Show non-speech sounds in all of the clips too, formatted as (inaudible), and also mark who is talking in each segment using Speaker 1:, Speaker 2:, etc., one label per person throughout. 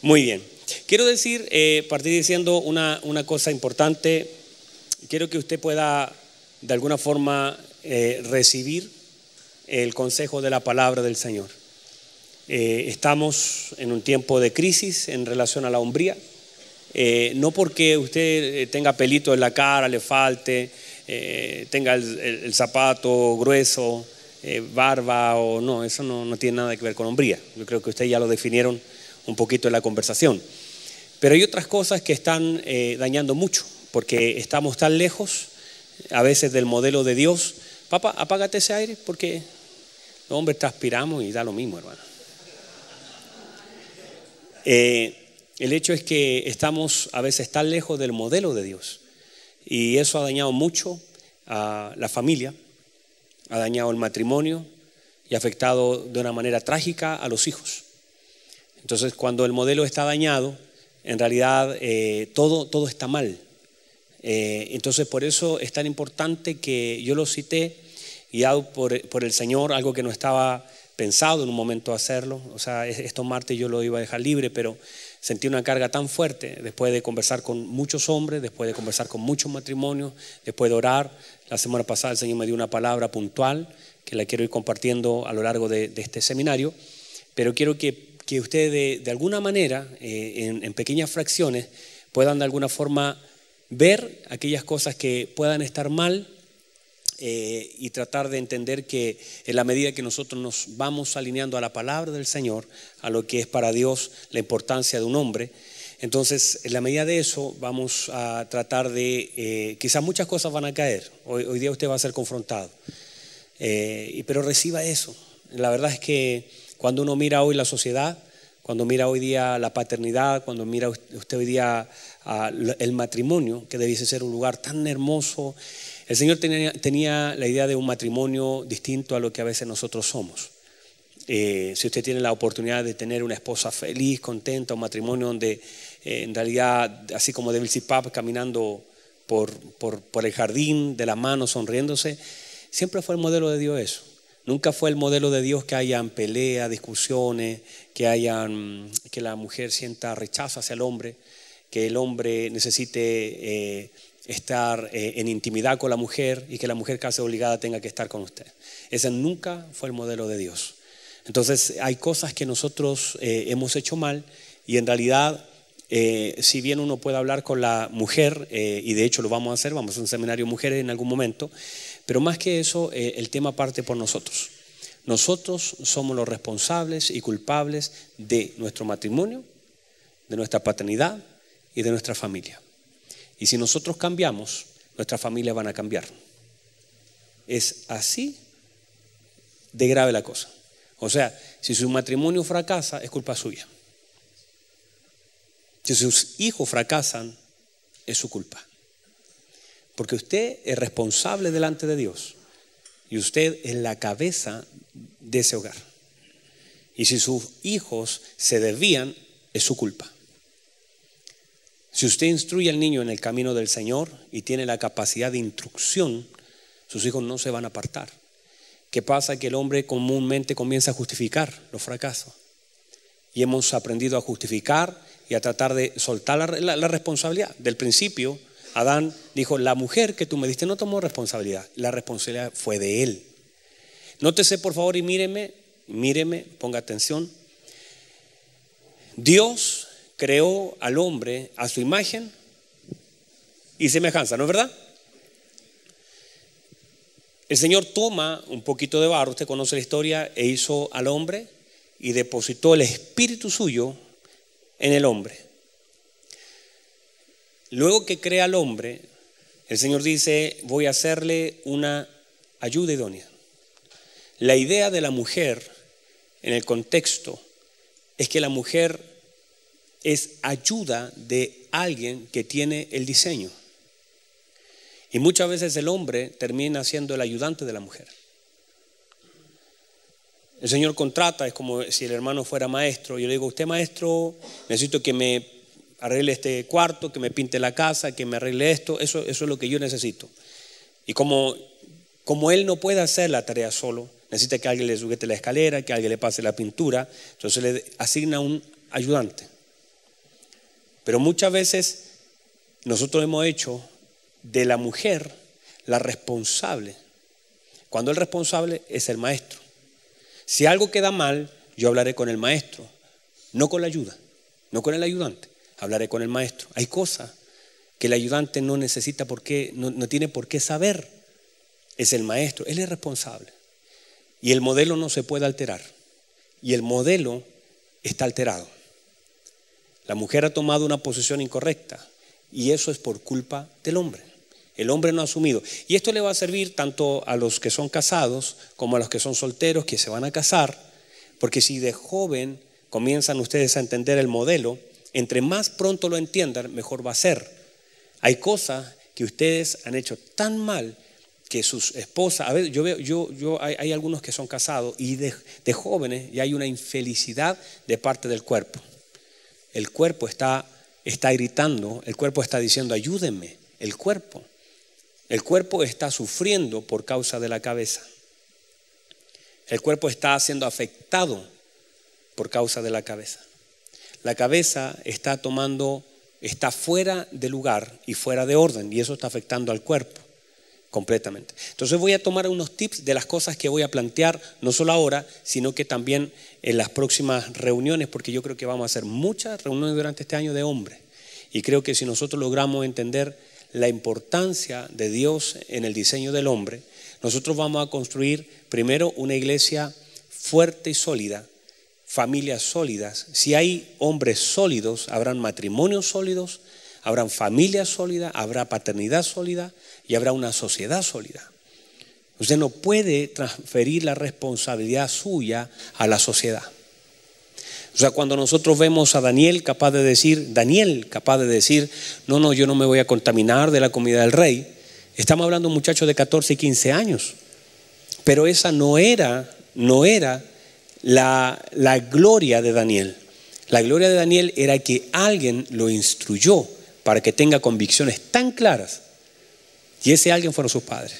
Speaker 1: Muy bien. Quiero decir, eh, partir diciendo una, una, cosa importante. Quiero que usted pueda, de alguna forma, eh, recibir el consejo de la palabra del Señor. Eh, estamos en un tiempo de crisis en relación a la hombría. Eh, no porque usted tenga pelito en la cara, le falte, tenga el, zapato grueso, barba o no, eso no, no tiene nada que ver con hombría. Yo creo que ustedes ya lo definieron un poquito en la conversación. Pero hay otras cosas que están dañando mucho, porque estamos tan lejos a veces del modelo de Dios. Papá, apágate ese aire porque los hombres transpiramos y da lo mismo, hermano. Eh, el hecho es que estamos a veces tan lejos del modelo de Dios y eso ha dañado mucho a la familia, ha dañado el matrimonio y ha afectado de una manera trágica a los hijos. Entonces, cuando el modelo está dañado, en realidad eh, todo, todo está mal. Eh, entonces, por eso es tan importante que yo lo cité, guiado por, por el Señor, algo que no estaba pensado en un momento hacerlo. O sea, estos martes yo lo iba a dejar libre, pero sentí una carga tan fuerte después de conversar con muchos hombres, después de conversar con muchos matrimonios, después de orar. La semana pasada el Señor me dio una palabra puntual que la quiero ir compartiendo a lo largo de, de este seminario, pero quiero que, que ustedes de, alguna manera, eh, en, en pequeñas fracciones, puedan de alguna forma ver aquellas cosas que puedan estar mal eh, y tratar de entender que en la medida que nosotros nos vamos alineando a la palabra del Señor, a lo que es para Dios la importancia de un hombre, entonces en la medida de eso vamos a tratar de, eh, quizás muchas cosas van a caer, hoy, hoy, día usted va a ser confrontado, eh, pero reciba eso. La verdad es que cuando uno mira hoy la sociedad, cuando mira hoy día la paternidad, cuando mira usted hoy día uh, el matrimonio, que debiese ser un lugar tan hermoso, el Señor tenía, tenía, la idea de un matrimonio distinto a lo que a veces nosotros somos. Eh, si usted tiene la oportunidad de tener una esposa feliz, contenta, un matrimonio donde eh, en realidad, así como Devil Pap caminando por, por, por, el jardín de la mano, sonriéndose, siempre fue el modelo de Dios eso. Nunca fue el modelo de Dios que hayan peleas, discusiones, que, hayan, que la mujer sienta rechazo hacia el hombre, que el hombre necesite... Eh, estar eh, en intimidad con la mujer y que la mujer casi obligada tenga que estar con usted. Ese nunca fue el modelo de Dios. Entonces hay cosas que nosotros eh, hemos hecho mal y en realidad, si bien uno puede hablar con la mujer, y de hecho lo vamos a hacer, vamos a un seminario mujeres en algún momento, pero más que eso, eh, el tema parte por nosotros. Nosotros somos los responsables y culpables de nuestro matrimonio, de nuestra paternidad y de nuestra familia. Y si nosotros cambiamos, nuestras familias van a cambiar. Es así de grave la cosa. O sea, si su matrimonio fracasa, es culpa suya. Si sus hijos fracasan, es su culpa. Porque usted es responsable delante de Dios. Y usted es la cabeza de ese hogar. Y si sus hijos se desvían, es su culpa. Si usted instruye al niño en el camino del Señor y tiene la capacidad de instrucción, sus hijos no se van a apartar. ¿Qué pasa? Que el hombre comúnmente comienza a justificar los fracasos. Y hemos aprendido a justificar y a tratar de soltar la, la, la, responsabilidad. Del principio, Adán dijo, la mujer que tú me diste no tomó responsabilidad. La responsabilidad fue de él. Nótese por favor y míreme, míreme, ponga atención. Dios creó al hombre a su imagen y semejanza, ¿no es verdad? El Señor toma un poquito de barro, usted conoce la historia, e hizo al hombre y depositó el espíritu suyo en el hombre. Luego que crea al hombre, el Señor dice, voy a hacerle una ayuda idónea. La idea de la mujer en el contexto es que la mujer es ayuda de alguien que tiene el diseño. Y muchas veces el hombre termina siendo el ayudante de la mujer. El Señor contrata, es como si el hermano fuera maestro. Yo le digo, usted maestro, necesito que me arregle este cuarto, que me pinte la casa, que me arregle esto. Eso, es lo que yo necesito. Y como, como él no puede hacer la tarea solo, necesita que alguien le sujete la escalera, que alguien le pase la pintura, entonces le asigna un ayudante. Pero muchas veces nosotros hemos hecho de la mujer la responsable, cuando el responsable es el maestro. Si algo queda mal, yo hablaré con el maestro, no con la ayuda, no con el ayudante, hablaré con el maestro. Hay cosas que el ayudante no necesita por qué, no, no tiene por qué saber. Es el maestro, él es responsable. Y el modelo no se puede alterar. Y el modelo está alterado. La mujer ha tomado una posición incorrecta y eso es por culpa del hombre. El hombre no ha asumido. Y esto le va a servir tanto a los que son casados como a los que son solteros, que se van a casar, porque si de joven comienzan ustedes a entender el modelo, entre más pronto lo entiendan, mejor va a ser. Hay cosas que ustedes han hecho tan mal que sus esposas, a ver, yo veo, yo, yo, hay, algunos que son casados y de, jóvenes y hay una infelicidad de parte del cuerpo. El cuerpo está, está gritando, el cuerpo está diciendo, ayúdenme, el cuerpo. El cuerpo está sufriendo por causa de la cabeza. El cuerpo está siendo afectado por causa de la cabeza. La cabeza está tomando, está fuera de lugar y fuera de orden y eso está afectando al cuerpo completamente. Entonces voy a tomar unos tips de las cosas que voy a plantear, no solo ahora, sino que también en las próximas reuniones, porque yo creo que vamos a hacer muchas reuniones durante este año de hombres. Y creo que si nosotros logramos entender la importancia de Dios en el diseño del hombre, nosotros vamos a construir primero una iglesia fuerte y sólida, familias sólidas. Si hay hombres sólidos, habrán matrimonios sólidos, habrán familias sólidas, habrá paternidad sólida, y habrá una sociedad sólida. Usted no puede transferir la responsabilidad suya a la sociedad. O sea, cuando nosotros vemos a Daniel capaz de decir, Daniel capaz de decir, no, no, yo no me voy a contaminar de la comida del rey, estamos hablando de un muchacho de 14 y 15 años. Pero esa no era, no era la, la gloria de Daniel. La gloria de Daniel era que alguien lo instruyó para que tenga convicciones tan claras y ese alguien fueron sus padres.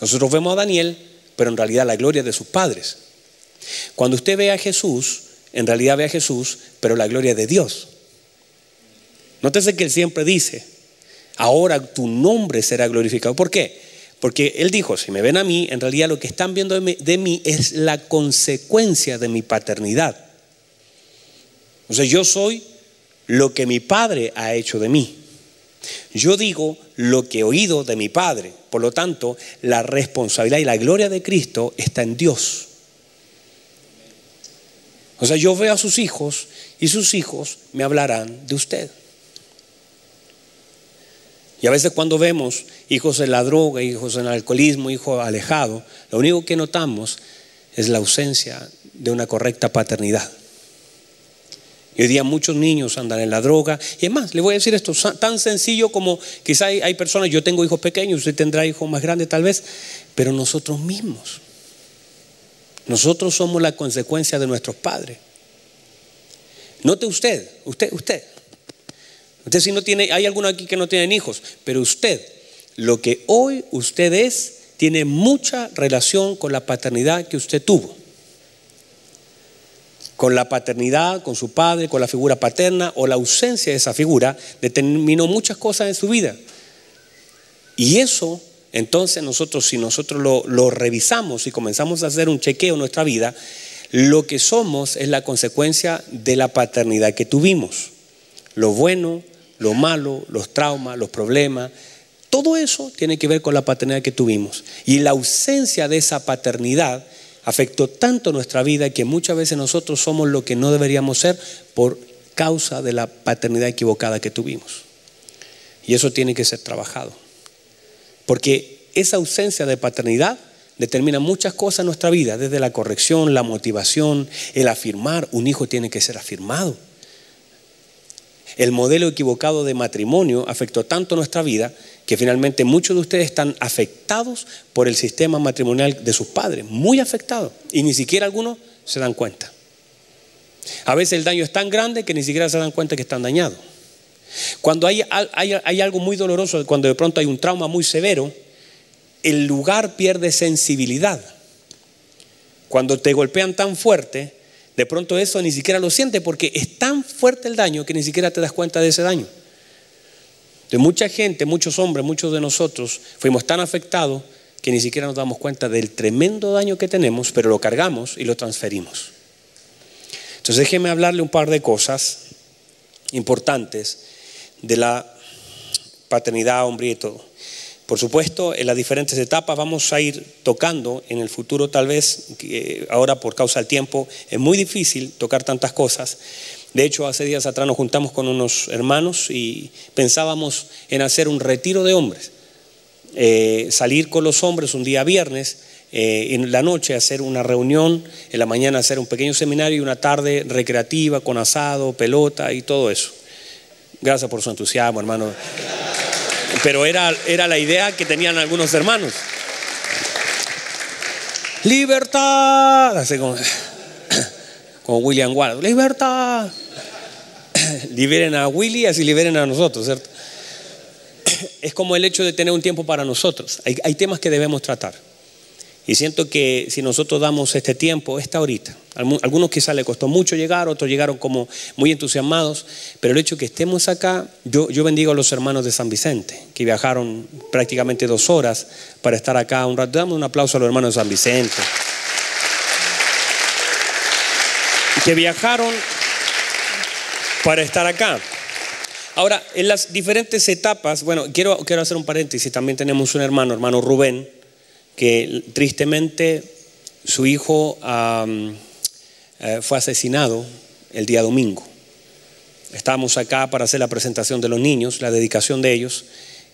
Speaker 1: Nosotros vemos a Daniel, pero en realidad la gloria de sus padres. Cuando usted ve a Jesús, en realidad ve a Jesús, pero la gloria de Dios. Nótese que él siempre dice, ahora tu nombre será glorificado. ¿Por qué? Porque él dijo, si me ven a mí, en realidad lo que están viendo de mí, es la consecuencia de mi paternidad. O sea, yo soy lo que mi padre ha hecho de mí. Yo digo lo que he oído de mi Padre. Por lo tanto, la responsabilidad y la gloria de Cristo está en Dios. O sea, yo veo a sus hijos y sus hijos me hablarán de usted. Y a veces cuando vemos hijos en la droga, hijos en el alcoholismo, hijos alejados, lo único que notamos es la ausencia de una correcta paternidad. Y hoy día muchos niños andan en la droga. Y es más, le voy a decir esto, tan sencillo como quizá hay, personas, yo tengo hijos pequeños, usted tendrá hijos más grandes tal vez, pero nosotros mismos. Nosotros somos la consecuencia de nuestros padres. Note usted, usted, usted. Si no tiene, hay algunos aquí que no tienen hijos, pero usted, lo que hoy usted es, tiene mucha relación con la paternidad que usted tuvo con la paternidad, con su padre, con la figura paterna o la ausencia de esa figura, determinó muchas cosas en su vida. Y eso, entonces nosotros, si nosotros lo, revisamos y comenzamos a hacer un chequeo en nuestra vida, lo que somos es la consecuencia de la paternidad que tuvimos. Lo bueno, lo malo, los traumas, los problemas, todo eso tiene que ver con la paternidad que tuvimos. Y la ausencia de esa paternidad afectó tanto nuestra vida que muchas veces nosotros somos lo que no deberíamos ser por causa de la paternidad equivocada que tuvimos. Y eso tiene que ser trabajado. Porque esa ausencia de paternidad determina muchas cosas en nuestra vida, desde la corrección, la motivación, el afirmar. Un hijo tiene que ser afirmado. El modelo equivocado de matrimonio afectó tanto nuestra vida que finalmente muchos de ustedes están afectados por el sistema matrimonial de sus padres, muy afectados, y ni siquiera algunos se dan cuenta. A veces el daño es tan grande que ni siquiera se dan cuenta que están dañados. Cuando hay, hay, algo muy doloroso, cuando de pronto hay un trauma muy severo, el lugar pierde sensibilidad. Cuando te golpean tan fuerte, De pronto eso ni siquiera lo siente porque es tan fuerte el daño que ni siquiera te das cuenta de ese daño. De mucha gente, muchos hombres, muchos de nosotros fuimos tan afectados que ni siquiera nos damos cuenta del tremendo daño que tenemos, pero lo cargamos y lo transferimos. Entonces déjeme hablarle un par de cosas importantes de la paternidad, hombre y todo. Por supuesto, en las diferentes etapas vamos a ir tocando en el futuro, tal vez, ahora por causa del tiempo, es muy difícil tocar tantas cosas. De hecho, hace días atrás nos juntamos con unos hermanos y pensábamos en hacer un retiro de hombres. Eh, salir con los hombres un día viernes, eh, en la noche hacer una reunión, en la mañana hacer un pequeño seminario y una tarde recreativa con asado, pelota y todo eso. Gracias por su entusiasmo, hermano pero era, era la idea que tenían algunos hermanos. Libertad, así como, (coughs) William Wallace, libertad. (coughs) Liberen a Willy, así liberen a nosotros, ¿cierto? (coughs) Es como el hecho de tener un tiempo para nosotros. hay temas que debemos tratar. Y siento que si nosotros damos este tiempo, esta horita, algunos quizás le costó mucho llegar, otros llegaron como muy entusiasmados, pero el hecho de que estemos acá, yo, bendigo a los hermanos de San Vicente, que viajaron prácticamente dos horas para estar acá un rato. Damos un aplauso a los hermanos de San Vicente. Que viajaron para estar acá. Ahora, en las diferentes etapas, bueno, quiero, quiero hacer un paréntesis, también tenemos un hermano, hermano Rubén, que tristemente su hijo eh, fue asesinado el día domingo. Estábamos acá para hacer la presentación de los niños, la dedicación de ellos,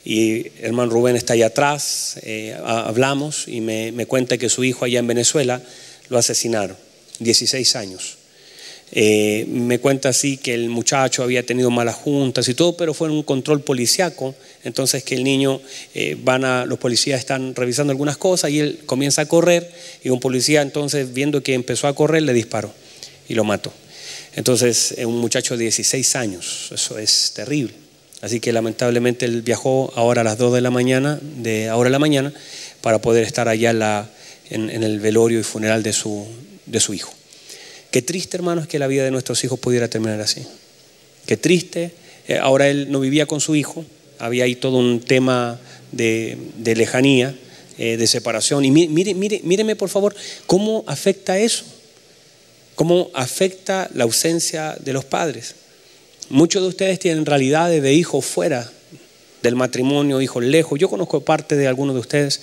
Speaker 1: y hermano Rubén está allá atrás, eh, hablamos y me, me cuenta que su hijo allá en Venezuela lo asesinaron, 16 años. Eh, me cuenta así que el muchacho había tenido malas juntas y todo, pero fue en un control policiaco. Entonces que el niño, eh, van a, los policías están revisando algunas cosas y él comienza a correr y un policía entonces viendo que empezó a correr le disparó y lo mató. Entonces un muchacho de 16 años, eso es terrible. Así que lamentablemente él viajó ahora a las 2 de la mañana, de ahora a la mañana, para poder estar allá en, el velorio y funeral de su hijo. Qué triste, hermanos, que la vida de nuestros hijos pudiera terminar así. Qué triste. Eh, ahora él no vivía con su hijo, había ahí todo un tema de, lejanía, eh, de separación. Y mire, mire, míreme, por favor, cómo afecta eso. Cómo afecta la ausencia de los padres. Muchos de ustedes tienen realidades de hijos fuera del matrimonio, hijos lejos. Yo conozco parte de algunos de ustedes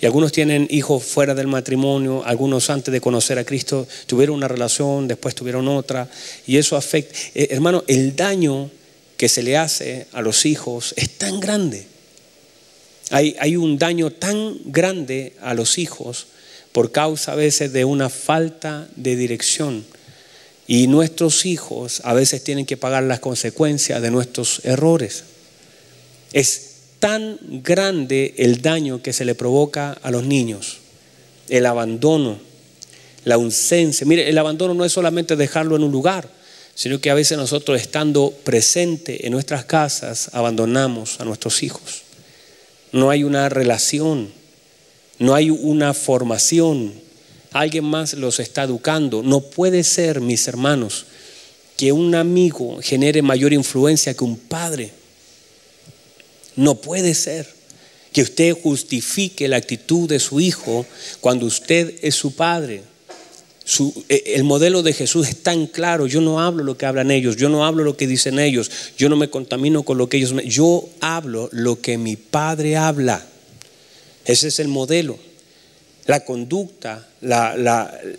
Speaker 1: y algunos tienen hijos fuera del matrimonio, algunos antes de conocer a Cristo tuvieron una relación, después tuvieron otra, y eso afecta. Eh, hermano, el daño que se le hace a los hijos es tan grande. Hay, un daño tan grande a los hijos por causa a veces de una falta de dirección. Y nuestros hijos a veces tienen que pagar las consecuencias de nuestros errores. Es tan grande el daño que se le provoca a los niños, el abandono, la ausencia. Mire, el abandono no es solamente dejarlo en un lugar, sino que a veces nosotros estando presente en nuestras casas abandonamos a nuestros hijos. No hay una relación, no hay una formación, alguien más los está educando. No puede ser, mis hermanos, que un amigo genere mayor influencia que un padre. No puede ser que usted justifique la actitud de su hijo cuando usted es su padre. Eh, el modelo de Jesús es tan claro. Yo no hablo lo que hablan ellos, yo no hablo lo que dicen ellos, yo no me contamino con lo que ellos me... Yo hablo lo que mi padre habla. Ese es el modelo. La conducta,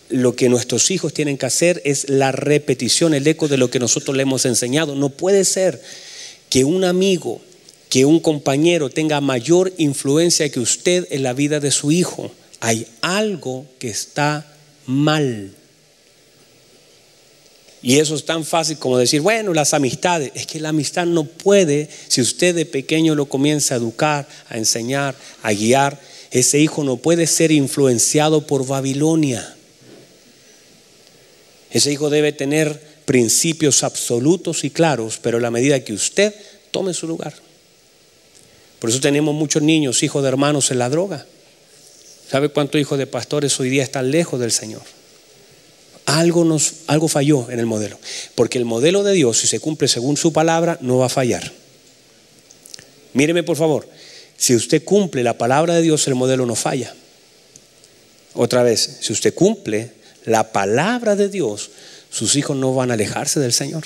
Speaker 1: lo que nuestros hijos tienen que hacer es la repetición, el eco de lo que nosotros le hemos enseñado. No puede ser que un amigo que un compañero tenga mayor influencia que usted en la vida de su hijo. Hay algo que está mal. Y eso es tan fácil como decir, bueno, las amistades. Es que la amistad no puede, si usted de pequeño lo comienza a educar, a enseñar, a guiar, ese hijo no puede ser influenciado por Babilonia. Ese hijo debe tener principios absolutos y claros, pero a la medida que usted tome su lugar. Por eso tenemos muchos niños, hijos de hermanos en la droga. ¿Sabe cuántos hijos de pastores hoy día están lejos del Señor? Algo, nos, algo falló en el modelo. Porque el modelo de Dios, si se cumple según su palabra, no va a fallar. Míreme por favor, si usted cumple la palabra de Dios, el modelo no falla. Otra vez, si usted cumple la palabra de Dios, sus hijos no van a alejarse del Señor.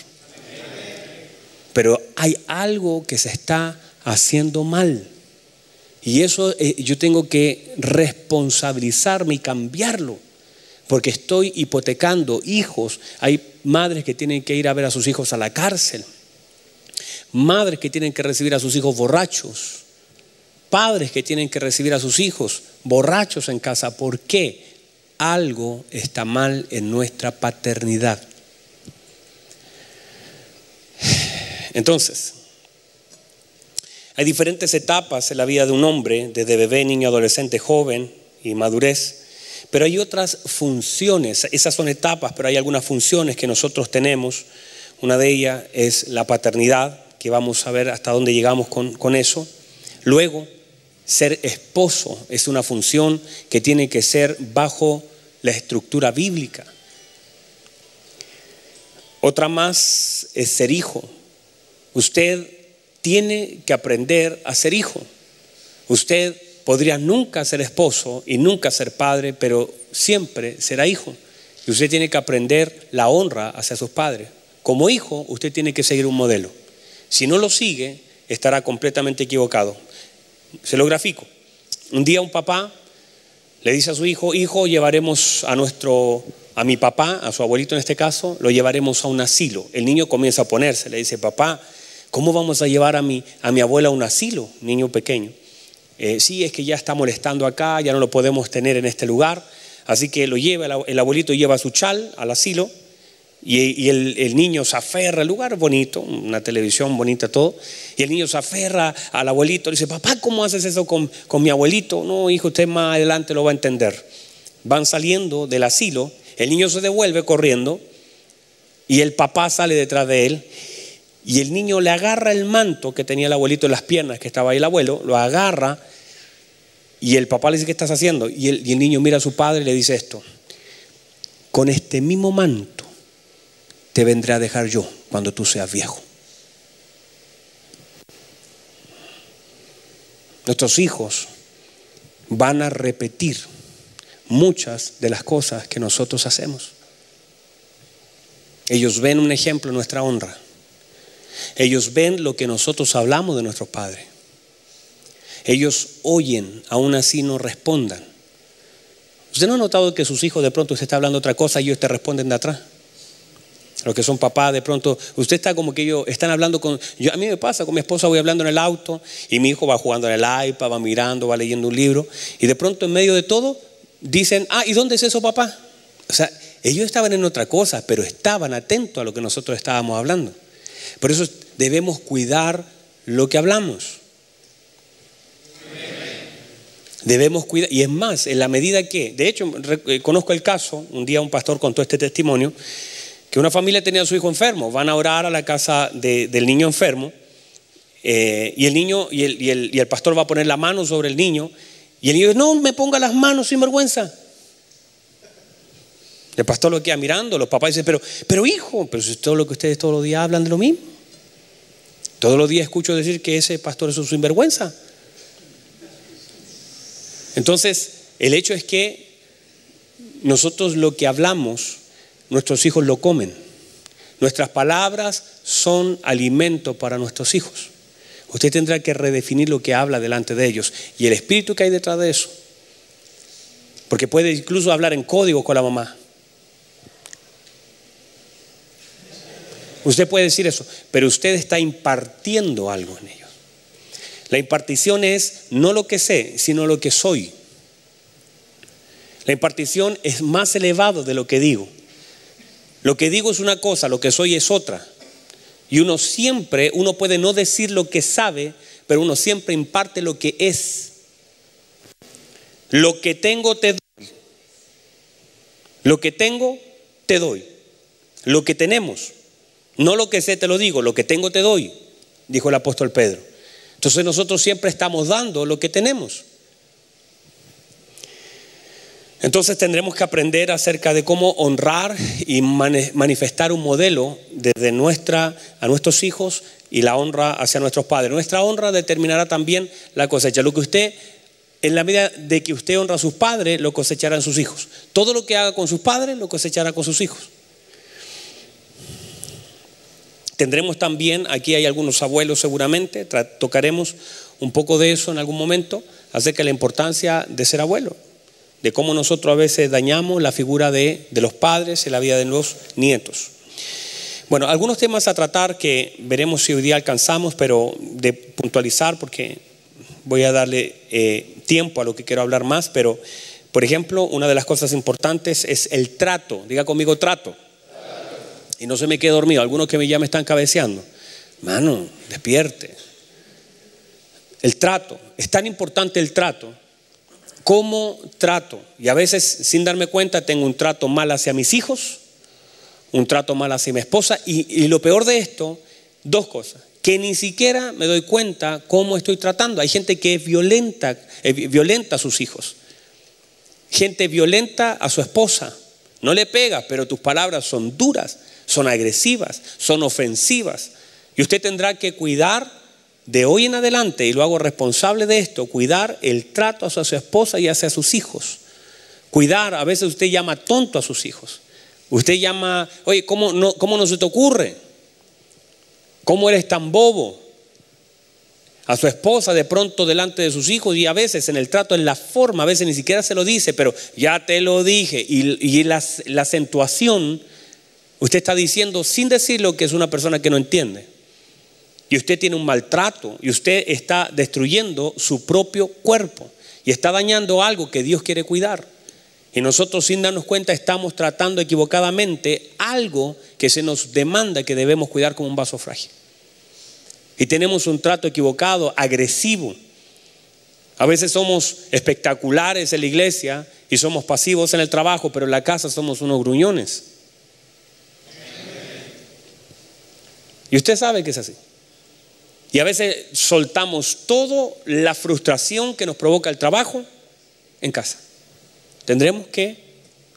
Speaker 1: Pero hay algo que se está haciendo mal. Y eso eh, yo tengo que responsabilizarme y cambiarlo. Porque estoy hipotecando hijos. Hay madres que tienen que ir a ver a sus hijos a la cárcel. Madres que tienen que recibir a sus hijos borrachos. Padres que tienen que recibir a sus hijos borrachos en casa. ¿Por qué? Algo está mal en nuestra paternidad. (sighs) Entonces, hay diferentes etapas en la vida de un hombre, desde bebé, niño, adolescente, joven y madurez. Pero hay otras funciones, esas son etapas, pero hay algunas funciones que nosotros tenemos. Una de ellas es la paternidad, que vamos a ver hasta dónde llegamos con, con eso. Luego, ser esposo es una función que tiene que ser bajo la estructura bíblica. Otra más es ser hijo. Usted tiene que aprender a ser hijo. Usted podría nunca ser esposo y nunca ser padre, pero siempre será hijo. Y usted tiene que aprender la honra hacia sus padres. Como hijo, usted tiene que seguir un modelo. Si no lo sigue, estará completamente equivocado. Se lo grafico. Un día un papá le dice a su hijo, hijo, llevaremos a nuestro, a mi papá, a su abuelito en este caso, lo llevaremos a un asilo. El niño comienza a ponerse, le dice, papá, ¿cómo vamos a llevar a mi, a mi abuela a un asilo, niño pequeño? Eh, sí, es que ya está molestando acá, ya no lo podemos tener en este lugar. Así que lo lleva, el abuelito lleva su chal al asilo y, el, niño se aferra, el lugar bonito, una televisión bonita, todo. Y el niño se aferra al abuelito, le dice, papá, ¿cómo haces eso con, con mi abuelito? No, hijo, usted más adelante lo va a entender. Van saliendo del asilo, el niño se devuelve corriendo y el papá sale detrás de él y el niño le agarra el manto que tenía el abuelito en las piernas, que estaba ahí el abuelo, lo agarra y el papá le dice, ¿qué estás haciendo? Y el, y el niño mira a su padre y le dice esto, con este mismo manto te vendré a dejar yo cuando tú seas viejo. Nuestros hijos van a repetir muchas de las cosas que nosotros hacemos. Ellos ven un ejemplo en nuestra honra. Ellos ven lo que nosotros hablamos de nuestros padres. Ellos oyen, aún así no respondan. ¿Usted no ha notado que sus hijos de pronto se está hablando otra cosa y ellos te responden de atrás? Los que son papás, de pronto, usted está como que ellos están hablando con. Yo, a mí me pasa, con mi esposa voy hablando en el auto y mi hijo va jugando en el iPad, va mirando, va leyendo un libro y de pronto en medio de todo dicen, ah, ¿y dónde es eso, papá? O sea, ellos estaban en otra cosa, pero estaban atentos a lo que nosotros estábamos hablando. Por eso debemos cuidar lo que hablamos. Debemos cuidar, y es más, en la medida que, de hecho, eh, conozco el caso, un día un pastor contó este testimonio, que una familia tenía a su hijo enfermo, van a orar a la casa del niño enfermo, eh, y el niño, y el, y, el, y el, pastor va a poner la mano sobre el niño, y el niño dice, no me ponga las manos sin vergüenza. El pastor lo queda mirando, los papás dicen, pero, pero hijo, pero si todo lo que ustedes todos los días hablan de lo mismo. Todos los días escucho decir que ese pastor es un sinvergüenza. Entonces, el hecho es que nosotros lo que hablamos nuestros hijos lo comen. Nuestras palabras son alimento para nuestros hijos. Usted tendrá que redefinir lo que habla delante de ellos y el espíritu que hay detrás de eso. Porque puede incluso hablar en código con la mamá. Usted puede decir eso, pero usted está impartiendo algo en ellos. La impartición es no lo que sé, sino lo que soy. La impartición es más elevado de lo que digo. Lo que digo es una cosa, lo que soy es otra. Y uno siempre, uno puede no decir lo que sabe, pero uno siempre imparte lo que es. Lo que tengo te doy. Lo que tengo te doy. Lo que tenemos. No lo que sé te lo digo, lo que tengo te doy, dijo el apóstol Pedro. Entonces nosotros siempre estamos dando lo que tenemos. Entonces tendremos que aprender acerca de cómo honrar y manifestar un modelo desde nuestra a nuestros hijos y la honra hacia nuestros padres. Nuestra honra determinará también la cosecha. Lo que usted, en la medida de que usted honra a sus padres, lo cosechará en sus hijos. Todo lo que haga con sus padres, lo cosechará con sus hijos. Tendremos también, aquí hay algunos abuelos seguramente, tocaremos un poco de eso en algún momento, acerca de la importancia de ser abuelo de cómo nosotros a veces dañamos la figura de, los padres en la vida de los nietos. Bueno, algunos temas a tratar que veremos si hoy día alcanzamos, pero de puntualizar porque voy a darle eh, tiempo a lo que quiero hablar más, pero por ejemplo, una de las cosas importantes es el trato. Diga conmigo trato. Y no se me quede dormido. Algunos que ya me están cabeceando. Mano, despierte. El trato. Es tan importante el trato cómo trato. Y a veces, sin darme cuenta, tengo un trato mal hacia mis hijos, un trato mal hacia mi esposa. Y, lo peor de esto, dos cosas. Que ni siquiera me doy cuenta cómo estoy tratando. Hay gente que es violenta, eh, violenta a sus hijos. Gente violenta a su esposa. No le pega, pero tus palabras son duras, son agresivas, son ofensivas. Y usted tendrá que cuidar de hoy en adelante, y lo hago responsable de esto, cuidar el trato hacia su esposa y hacia sus hijos. Cuidar, a veces usted llama tonto a sus hijos. Usted llama, oye, ¿cómo no, cómo no se te ocurre? ¿Cómo eres tan bobo? A su esposa de pronto delante de sus hijos y a veces en el trato, en la forma, a veces ni siquiera se lo dice, pero ya te lo dije. Y, la, la acentuación, usted está diciendo sin decirlo que es una persona que no entiende y usted tiene un maltrato y usted está destruyendo su propio cuerpo y está dañando algo que Dios quiere cuidar. Y nosotros sin darnos cuenta estamos tratando equivocadamente algo que se nos demanda que debemos cuidar como un vaso frágil. Y tenemos un trato equivocado, agresivo. A veces somos espectaculares en la iglesia y somos pasivos en el trabajo, pero en la casa somos unos gruñones. Y usted sabe que es así. Y a veces soltamos toda la frustración que nos provoca el trabajo en casa. Tendremos que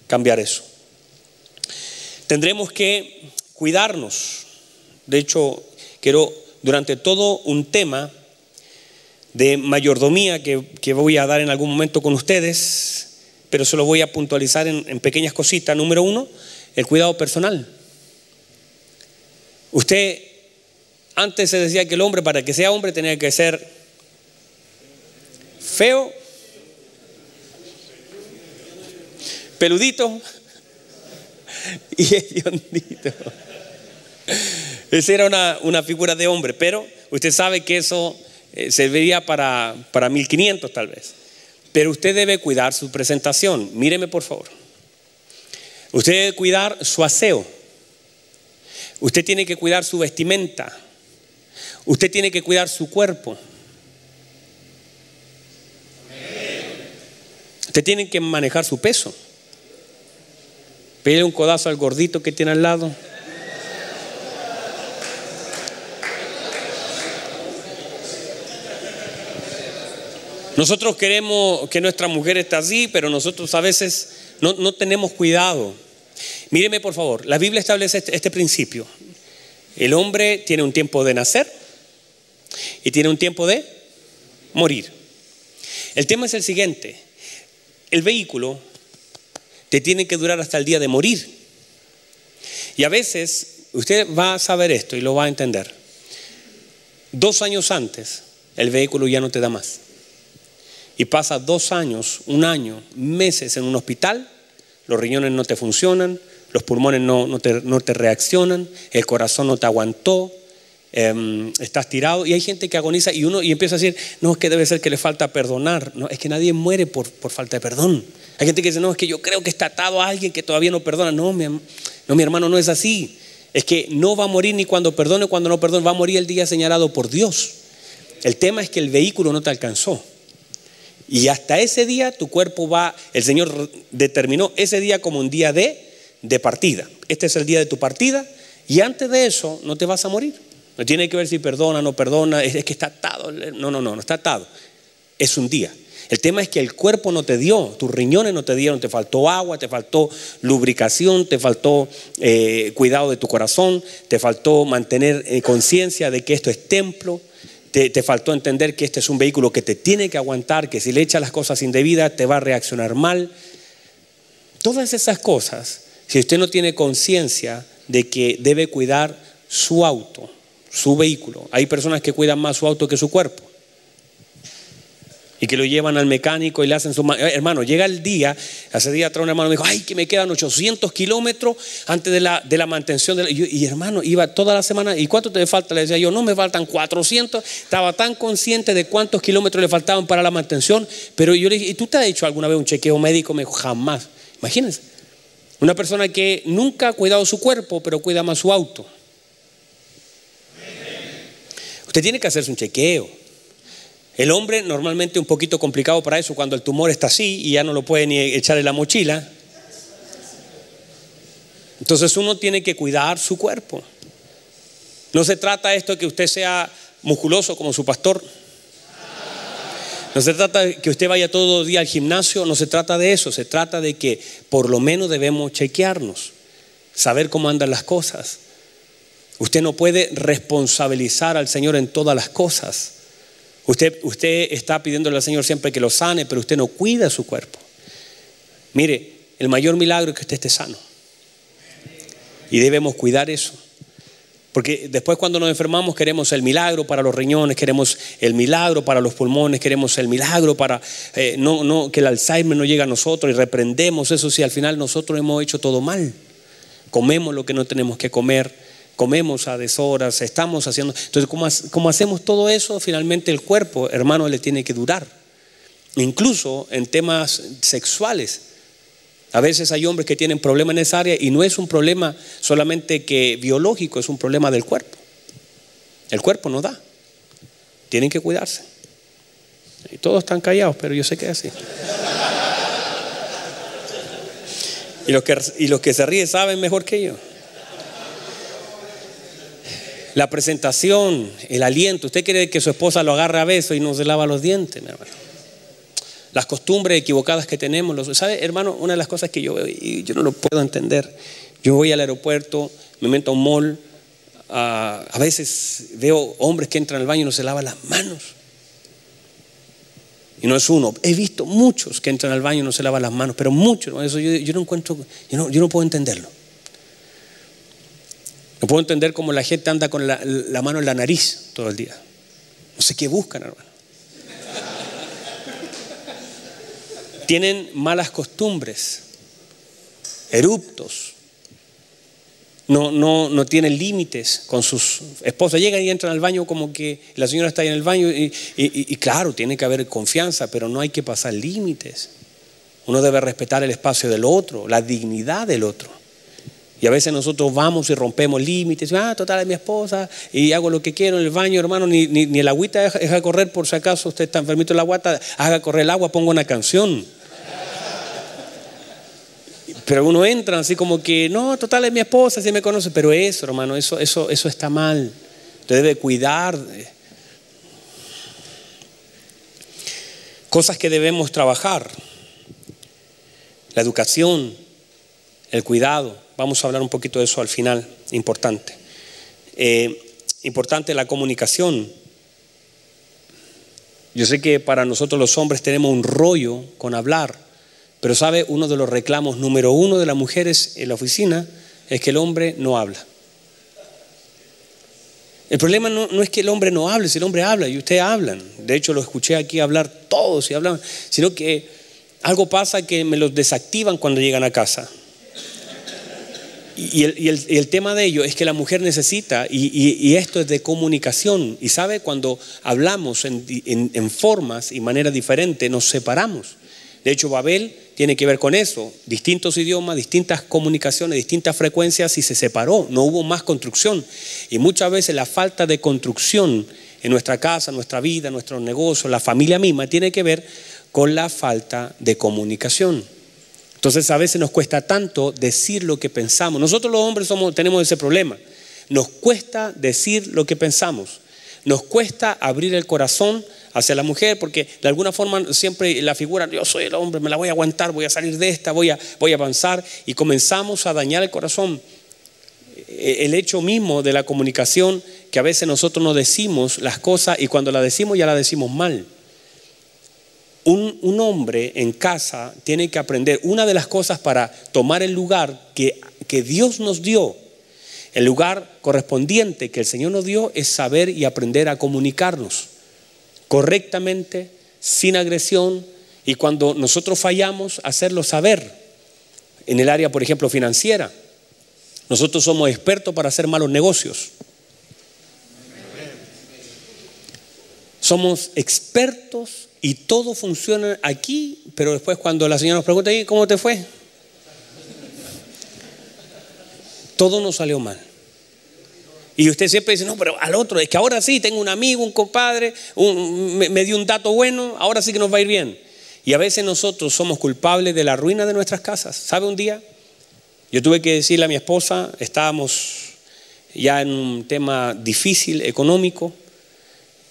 Speaker 1: cambiar eso. Tendremos que cuidarnos. De hecho, quiero durante todo un tema de mayordomía que, voy a dar en algún momento con ustedes, pero se lo voy a puntualizar en pequeñas cositas. Número uno, el cuidado personal. Usted antes se decía que el hombre, para que sea hombre, tenía que ser feo, peludito (laughs) y hediondito. Esa era una, figura de hombre, pero usted sabe que eso eh, serviría para, para 1500 tal vez. Pero usted debe cuidar su presentación. Míreme por favor. Usted debe cuidar su aseo. Usted tiene que cuidar su vestimenta. Usted tiene que cuidar su cuerpo. Usted tiene que manejar su peso. Pide un codazo al gordito que tiene al lado. Nosotros queremos que nuestra mujer esté así, pero nosotros a veces no, no tenemos cuidado. Míreme por favor, la Biblia establece este, este principio. El hombre tiene un tiempo de nacer y tiene un tiempo de morir. El tema es el siguiente. El vehículo te tiene que durar hasta el día de morir. Y a veces usted va a saber esto y lo va a entender. Dos años antes, el vehículo ya no te da más. Y pasa dos años, un año, meses en un hospital, los riñones no te funcionan, los pulmones no, no, te, no te reaccionan, el corazón no te aguantó, Em, estás tirado y hay gente que agoniza y uno y empieza a decir, no, es que debe ser que le falta perdonar. No, es que nadie muere por, por falta de perdón. Hay gente que dice, no, es que yo creo que está atado a alguien que todavía no perdona. No mi, no, mi hermano, no es así. Es que no va a morir ni cuando perdone, cuando no perdone, va a morir el día señalado por Dios. El tema es que el vehículo no te alcanzó. Y hasta ese día tu cuerpo va, el Señor determinó ese día como un día de, de partida. Este es el día de tu partida y antes de eso no te vas a morir. No tiene que ver si perdona, no perdona, es que está atado. No, no, no, no está atado. Es un día. El tema es que el cuerpo no te dio, tus riñones no te dieron, te faltó agua, te faltó lubricación, te faltó eh, cuidado de tu corazón, te faltó mantener eh, conciencia de que esto es templo, te, faltó entender que este es un vehículo que te tiene que aguantar, que si le echas las cosas indebidas te va a reaccionar mal. Todas esas cosas, si usted no tiene conciencia de que debe cuidar su auto, su vehículo, hay personas que cuidan más su auto que su cuerpo y que lo llevan al mecánico y le hacen su... Eh, hermano, llega el día, hace día atrás un hermano me dijo, ay, que me quedan 800 kilómetros antes de la, de la mantención. De Y, hermano, iba toda la semana, ¿y cuánto te falta? Le decía yo, no, me faltan 400. Estaba tan consciente de cuántos kilómetros le faltaban para la mantención, pero yo le dije, ¿y tú te has hecho alguna vez un chequeo médico? Me dijo, jamás. Imagínense, una persona que nunca ha cuidado su cuerpo, pero cuida más su auto. Usted tiene que hacerse un chequeo. El hombre normalmente un poquito complicado para eso cuando el tumor está así y ya no lo puede ni echar en la mochila. Entonces uno tiene que cuidar su cuerpo. No se trata esto de que usted sea musculoso como su pastor. No se trata de que usted vaya todo día al gimnasio, no se trata de eso, se trata de que por lo menos debemos chequearnos, saber cómo andan las cosas. Usted no puede responsabilizar al Señor en todas las cosas. Usted, usted está pidiéndole al Señor siempre que lo sane, pero usted no cuida su cuerpo. Mire, el mayor milagro es que usted esté sano. Y debemos cuidar eso. Porque después cuando nos enfermamos queremos el milagro para los riñones, queremos el milagro para los pulmones, queremos el milagro para eh, no, no, que el Alzheimer no llegue a nosotros y reprendemos eso si al final nosotros hemos hecho todo mal. Comemos lo que no tenemos que comer, comemos a deshoras, estamos haciendo... Entonces, como, hacemos todo eso, finalmente el cuerpo, hermano, le tiene que durar. Incluso en temas sexuales. A veces hay hombres que tienen problemas en esa área y no es un problema solamente que biológico, es un problema del cuerpo. El cuerpo no da. Tienen que cuidarse. Y todos están callados, pero yo sé que es así. (laughs) Y los que, y los que se ríen saben mejor que yo la presentación, el aliento. Usted quiere que su esposa lo agarre a beso y no se lava los dientes, mi hermano. Las costumbres equivocadas que tenemos. ¿Sabe, hermano? Una de las cosas que yo veo y yo no lo puedo entender. Yo voy al aeropuerto, me meto a un mall, a, a veces veo hombres que entran al baño y no se lavan las manos. Y no es uno. He visto muchos que entran al baño y no se lavan las manos, pero muchos. Eso yo, yo no encuentro, yo no, yo no puedo entenderlo. No puedo entender cómo la gente anda con la, mano en la nariz todo el día. No sé qué buscan, hermano. Tienen malas costumbres, eruptos, no, no, no tienen límites con sus esposas. Llegan y entran al baño como que la señora está ahí en el baño y, y claro, tiene que haber confianza, pero no hay que pasar límites. Uno debe respetar el espacio del otro, la dignidad del otro. Y a veces nosotros vamos y rompemos límites. Ah, total, es mi esposa y hago lo que quiero en el baño, hermano. Ni, ni, el agüita deja, correr por si acaso usted está enfermito en la guata, haga correr el agua, pongo una canción. Pero uno entra así como que, no, total, es mi esposa, si me conoce. Pero eso, hermano, eso, eso, eso está mal. Usted debe cuidar. Cosas que debemos trabajar. La educación, el cuidado. Vamos a hablar un poquito de eso al final, importante. Eh, importante la comunicación. Yo sé que para nosotros los hombres tenemos un rollo con hablar, pero sabe, uno de los reclamos número uno de las mujeres en la oficina es que el hombre no habla. El problema no, no, es que el hombre no hable, si el hombre habla y ustedes hablan. De hecho, lo escuché aquí hablar todos y hablan, sino que algo pasa que me los desactivan cuando llegan a casa. Y el, tema de ello es que la mujer necesita, y, esto es de comunicación, y sabe, cuando hablamos en, formas y maneras diferentes, nos separamos. De hecho, Babel tiene que ver con eso, distintos idiomas, distintas comunicaciones, distintas frecuencias, y se separó, no hubo más construcción. Y muchas veces la falta de construcción en nuestra casa, nuestra vida, nuestros negocios, la familia misma, tiene que ver con la falta de comunicación. Entonces a veces nos cuesta tanto decir lo que pensamos. Nosotros los hombres somos, tenemos ese problema. Nos cuesta decir lo que pensamos. nos cuesta abrir el corazón hacia la mujer, porque de alguna forma siempre la figura, yo soy el hombre, me la voy a aguantar, voy a salir de esta, voy a, voy a avanzar, y comenzamos a dañar el corazón. E, el hecho mismo de la comunicación, que a veces nosotros no decimos las cosas y cuando la decimos ya la decimos mal. Un, hombre en casa tiene que aprender una de las cosas para tomar el lugar que, que Dios nos dio. El lugar correspondiente que el Señor nos dio es saber y aprender a comunicarnos correctamente, sin agresión, y cuando nosotros fallamos, hacerlo saber. En el área, por ejemplo, financiera, nosotros somos expertos para hacer malos negocios. Somos expertos y todo funciona aquí, pero después cuando la señora nos pregunta, ¿y cómo te fue? Todo nos salió mal. Y usted siempre dice, no, pero al otro, es que ahora sí, tengo un amigo, un compadre, me, dio un dato bueno, ahora sí que nos va a ir bien. Y a veces nosotros somos culpables de la ruina de nuestras casas. ¿Sabe un día? Yo tuve que decirle a mi esposa, estábamos ya en un tema difícil, económico,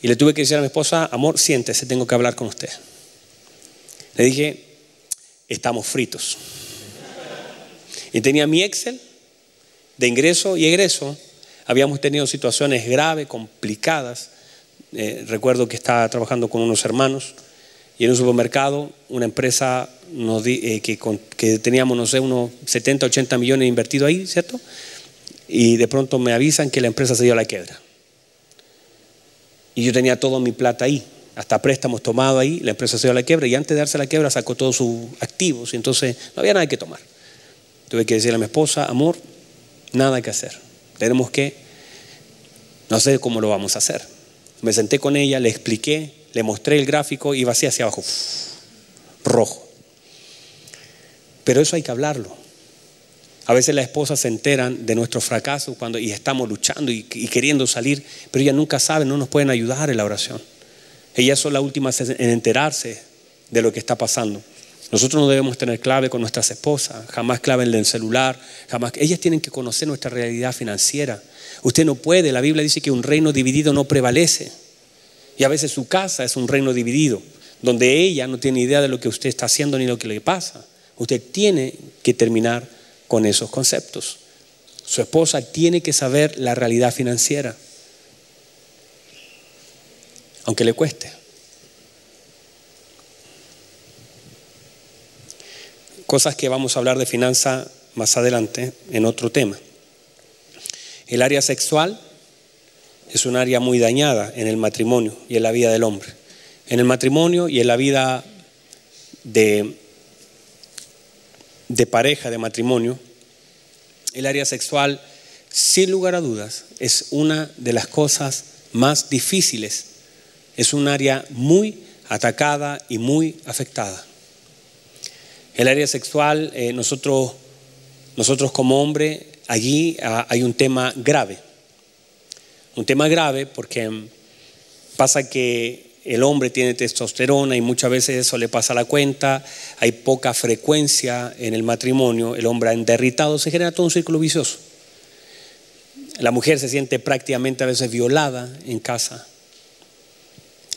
Speaker 1: y le tuve que decir a mi esposa, amor, siéntese, tengo que hablar con usted. Le dije, estamos fritos. Y tenía mi Excel de ingreso y egreso Habíamos tenido situaciones graves, complicadas. Eh, recuerdo que estaba trabajando con unos hermanos y en un supermercado una empresa eh, que, teníamos, no sé, unos 70, 80 millones invertidos ahí, ¿cierto? Y de pronto me avisan que la empresa se dio a la quiebra. Y yo tenía todo mi plata ahí, hasta préstamos tomados ahí, la empresa se dio a la quiebra y antes de darse la quiebra sacó todos sus activos y entonces no había nada que tomar. Tuve que decirle a mi esposa, amor, nada que hacer. Tenemos que, no sé cómo lo vamos a hacer. Me senté con ella, le expliqué, le mostré el gráfico y vacía hacia abajo, rojo. Pero eso hay que hablarlo. A veces las esposas se enteran de nuestro fracaso cuando, y estamos luchando y, queriendo salir, pero ellas nunca saben, no nos pueden ayudar en la oración. Ellas son las últimas en enterarse de lo que está pasando. Nosotros no debemos tener clave con nuestras esposas, jamás clave en el celular, jamás. Ellas tienen que conocer nuestra realidad financiera. Usted no puede, la Biblia dice que un reino dividido no prevalece. Y a veces su casa es un reino dividido, donde ella no tiene idea de lo que usted está haciendo ni lo que le pasa. Usted tiene que terminar con esos conceptos. Su esposa tiene que saber la realidad financiera, aunque le cueste. cosas que vamos a hablar de finanza más adelante en otro tema. El área sexual es un área muy dañada en el matrimonio y en la vida del hombre. En el matrimonio y en la vida de, de pareja, de matrimonio, el área sexual, sin lugar a dudas, es una de las cosas más difíciles. Es un área muy atacada y muy afectada. El área sexual, eh, nosotros, nosotros como hombre, allí ah, hay un tema grave. Un tema grave porque pasa que el hombre tiene testosterona y muchas veces eso le pasa a la cuenta, hay poca frecuencia en el matrimonio, el hombre derritado, se genera todo un círculo vicioso. La mujer se siente prácticamente a veces violada en casa.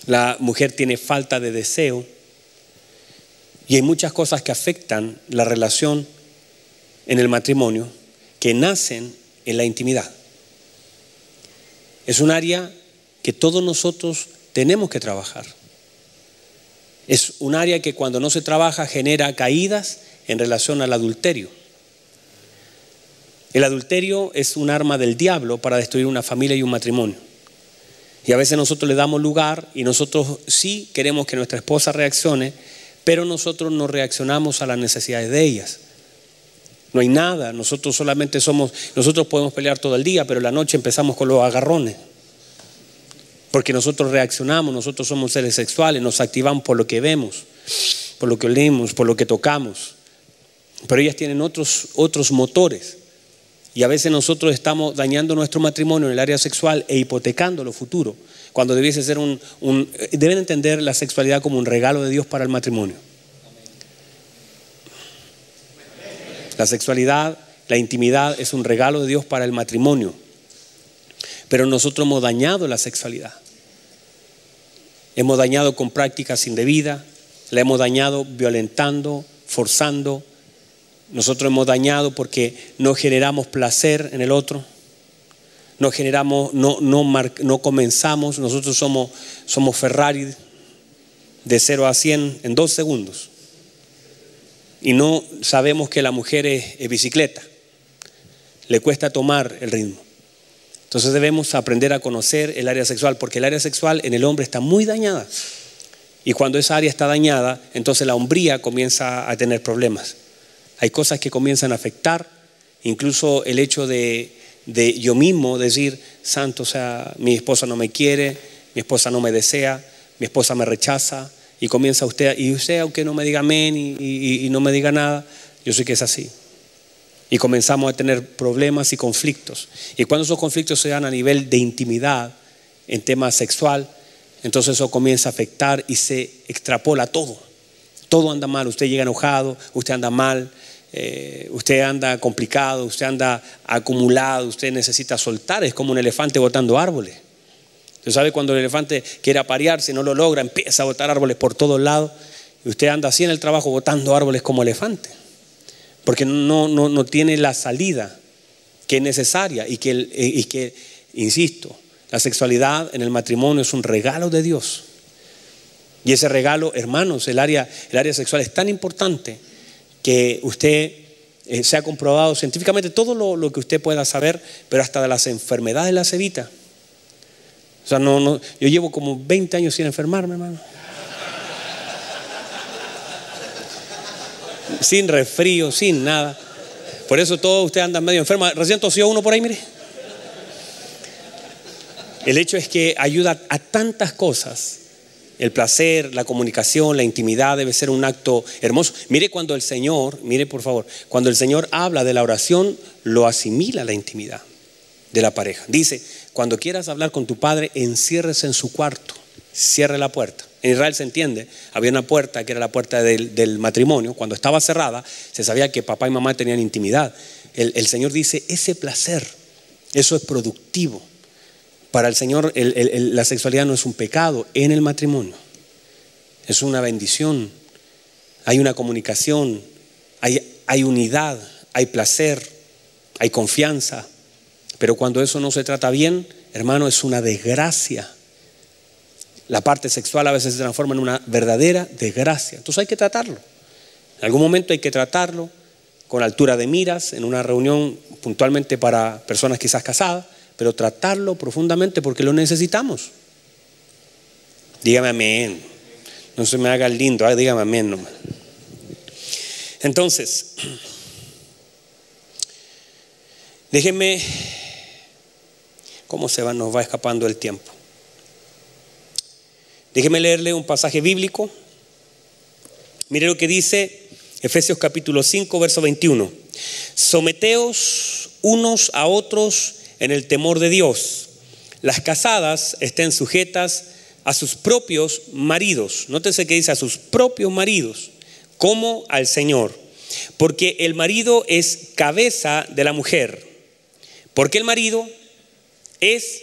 Speaker 1: La mujer tiene falta de deseo y hay muchas cosas que afectan la relación en el matrimonio que nacen en la intimidad. Es un área que todos nosotros tenemos que trabajar. Es un área que cuando no se trabaja genera caídas en relación al adulterio. El adulterio es un arma del diablo para destruir una familia y un matrimonio. Y a veces nosotros le damos lugar y nosotros sí queremos que nuestra esposa reaccione pero nosotros no reaccionamos a las necesidades de ellas. No hay nada, nosotros solamente somos, nosotros podemos pelear todo el día, pero la noche empezamos con los agarrones. Porque nosotros reaccionamos, nosotros somos seres sexuales, nos activamos por lo que vemos, por lo que oímos, por lo que tocamos. Pero ellas tienen otros, otros motores. Y a veces nosotros estamos dañando nuestro matrimonio en el área sexual e hipotecando lo futuro cuando debiese ser un, Deben entender la sexualidad como un regalo de Dios para el matrimonio. La sexualidad, la intimidad es un regalo de Dios para el matrimonio. Pero nosotros hemos dañado la sexualidad. hemos dañado con prácticas indebidas, la hemos dañado violentando, forzando. Nosotros hemos dañado porque no generamos placer en el otro. No generamos, no, no, no comenzamos. Nosotros somos, somos Ferrari de 0 a 100 en dos segundos. Y no sabemos que la mujer es bicicleta. Le cuesta tomar el ritmo. Entonces debemos aprender a conocer el área sexual, porque el área sexual en el hombre está muy dañada. Y cuando esa área está dañada, entonces la hombría comienza a tener problemas. Hay cosas que comienzan a afectar, incluso el hecho de, yo mismo decir, santo, o sea, mi esposa no me quiere, mi esposa no me desea, mi esposa me rechaza, y comienza usted, y usted aunque no me diga amén y no me diga nada, yo sé que es así. Y comenzamos a tener problemas y conflictos. Y cuando esos conflictos se dan a nivel de intimidad, en tema sexual, entonces eso comienza a afectar y se extrapola todo. Todo anda mal, usted llega enojado, usted anda mal, eh, usted anda complicado, usted anda acumulado, usted necesita soltar, es como un elefante botando árboles. Usted sabe cuando el elefante quiere aparear, si no lo logra, empieza a botar árboles por todos lados, y usted anda así en el trabajo botando árboles como elefante porque no, no, tiene la salida que es necesaria y que, y que, insisto, la sexualidad en el matrimonio es un regalo de Dios. Y ese regalo, hermanos, el área, el área sexual es tan importante que usted eh, se ha comprobado científicamente todo lo, lo, que usted pueda saber, pero hasta de las enfermedades las evita. O sea, no, no, yo llevo como 20 años sin enfermarme, hermano. Sin resfrío, sin nada. Por eso todos ustedes andan medio enfermos. Recién tosió uno por ahí, mire. El hecho es que ayuda a tantas cosas. El placer, la comunicación, la intimidad debe ser un acto hermoso. Mire cuando el Señor, mire por favor, cuando el Señor habla de la oración, lo asimila la intimidad de la pareja. Dice, cuando quieras hablar con tu padre, enciérrese en su cuarto, cierre la puerta. En Israel se entiende, había una puerta que era la puerta del, matrimonio. Cuando estaba cerrada, se sabía que papá y mamá tenían intimidad. El, Señor dice, ese placer, eso es productivo. Para el Señor la sexualidad no es un pecado en el matrimonio. Es una bendición. Hay una comunicación, hay, hay unidad, hay placer, hay confianza. Pero cuando eso no se trata bien, hermano, es una desgracia la parte sexual a veces se transforma en una verdadera desgracia. Entonces hay que tratarlo. En algún momento hay que tratarlo con altura de miras, en una reunión puntualmente para personas quizás casadas, pero tratarlo profundamente porque lo necesitamos. Dígame amén. No se me haga lindo, ah, dígame amén nomás. Entonces, (clears throat) déjenme, ¿cómo se va? Nos va escapando el tiempo. Déjeme leerle un pasaje bíblico. Mire lo que dice Efesios capítulo 5, verso 21. Someteos unos a otros en el temor de Dios. Las casadas estén sujetas a sus propios maridos. Nótese que dice a sus propios maridos, como al Señor. Porque el marido es cabeza de la mujer. Porque el marido es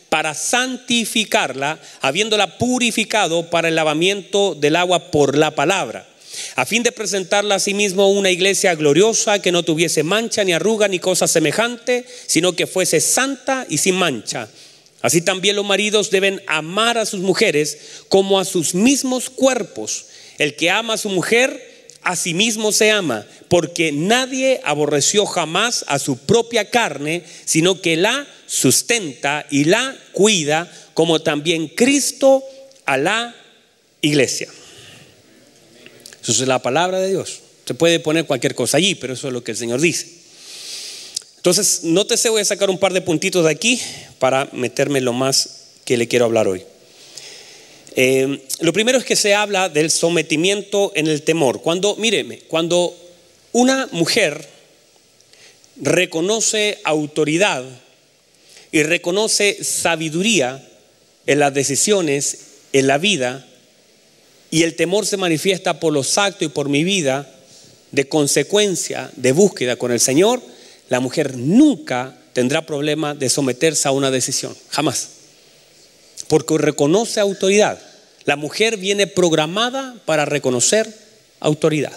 Speaker 1: para santificarla, habiéndola purificado para el lavamiento del agua por la palabra, a fin de presentarla a sí mismo una iglesia gloriosa que no tuviese mancha ni arruga ni cosa semejante, sino que fuese santa y sin mancha. Así también los maridos deben amar a sus mujeres como a sus mismos cuerpos. El que ama a su mujer, a sí mismo se ama, porque nadie aborreció jamás a su propia carne, sino que la sustenta y la cuida, como también Cristo a la iglesia. Eso es la palabra de Dios. Se puede poner cualquier cosa allí, pero eso es lo que el Señor dice. Entonces, nótese, voy a sacar un par de puntitos de aquí para meterme lo más que le quiero hablar hoy. Eh, lo primero es que se habla del sometimiento en el temor. Cuando, míreme, cuando una mujer reconoce autoridad y reconoce sabiduría en las decisiones, en la vida, y el temor se manifiesta por los actos y por mi vida de consecuencia, de búsqueda con el Señor, la mujer nunca tendrá problema de someterse a una decisión, jamás. Porque reconoce autoridad. La mujer viene programada para reconocer autoridad.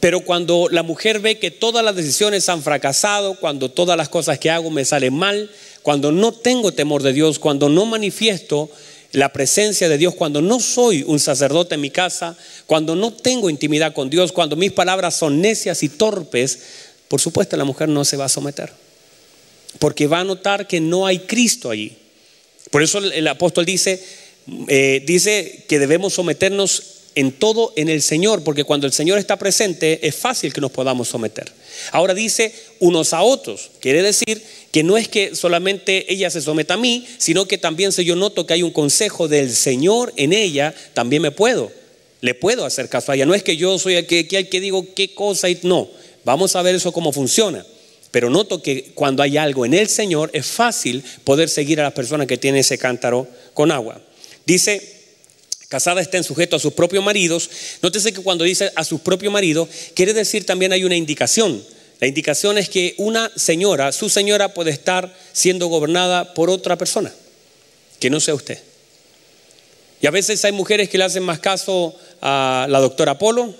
Speaker 1: Pero cuando la mujer ve que todas las decisiones han fracasado, cuando todas las cosas que hago me salen mal, cuando no tengo temor de Dios, cuando no manifiesto la presencia de Dios, cuando no soy un sacerdote en mi casa, cuando no tengo intimidad con Dios, cuando mis palabras son necias y torpes, por supuesto la mujer no se va a someter. Porque va a notar que no hay Cristo allí. Por eso el apóstol dice, eh, dice que debemos someternos en todo en el Señor, porque cuando el Señor está presente es fácil que nos podamos someter. Ahora dice unos a otros, quiere decir que no es que solamente ella se someta a mí, sino que también si yo noto que hay un consejo del Señor en ella, también me puedo, le puedo hacer caso a ella. No es que yo soy el que, que, que digo qué cosa y no, vamos a ver eso cómo funciona. Pero noto que cuando hay algo en el Señor es fácil poder seguir a las personas que tienen ese cántaro con agua. Dice casadas estén sujetos a sus propios maridos. Nótese que cuando dice a sus propios maridos, quiere decir también hay una indicación. La indicación es que una señora, su señora puede estar siendo gobernada por otra persona, que no sea usted. Y a veces hay mujeres que le hacen más caso a la doctora Polo,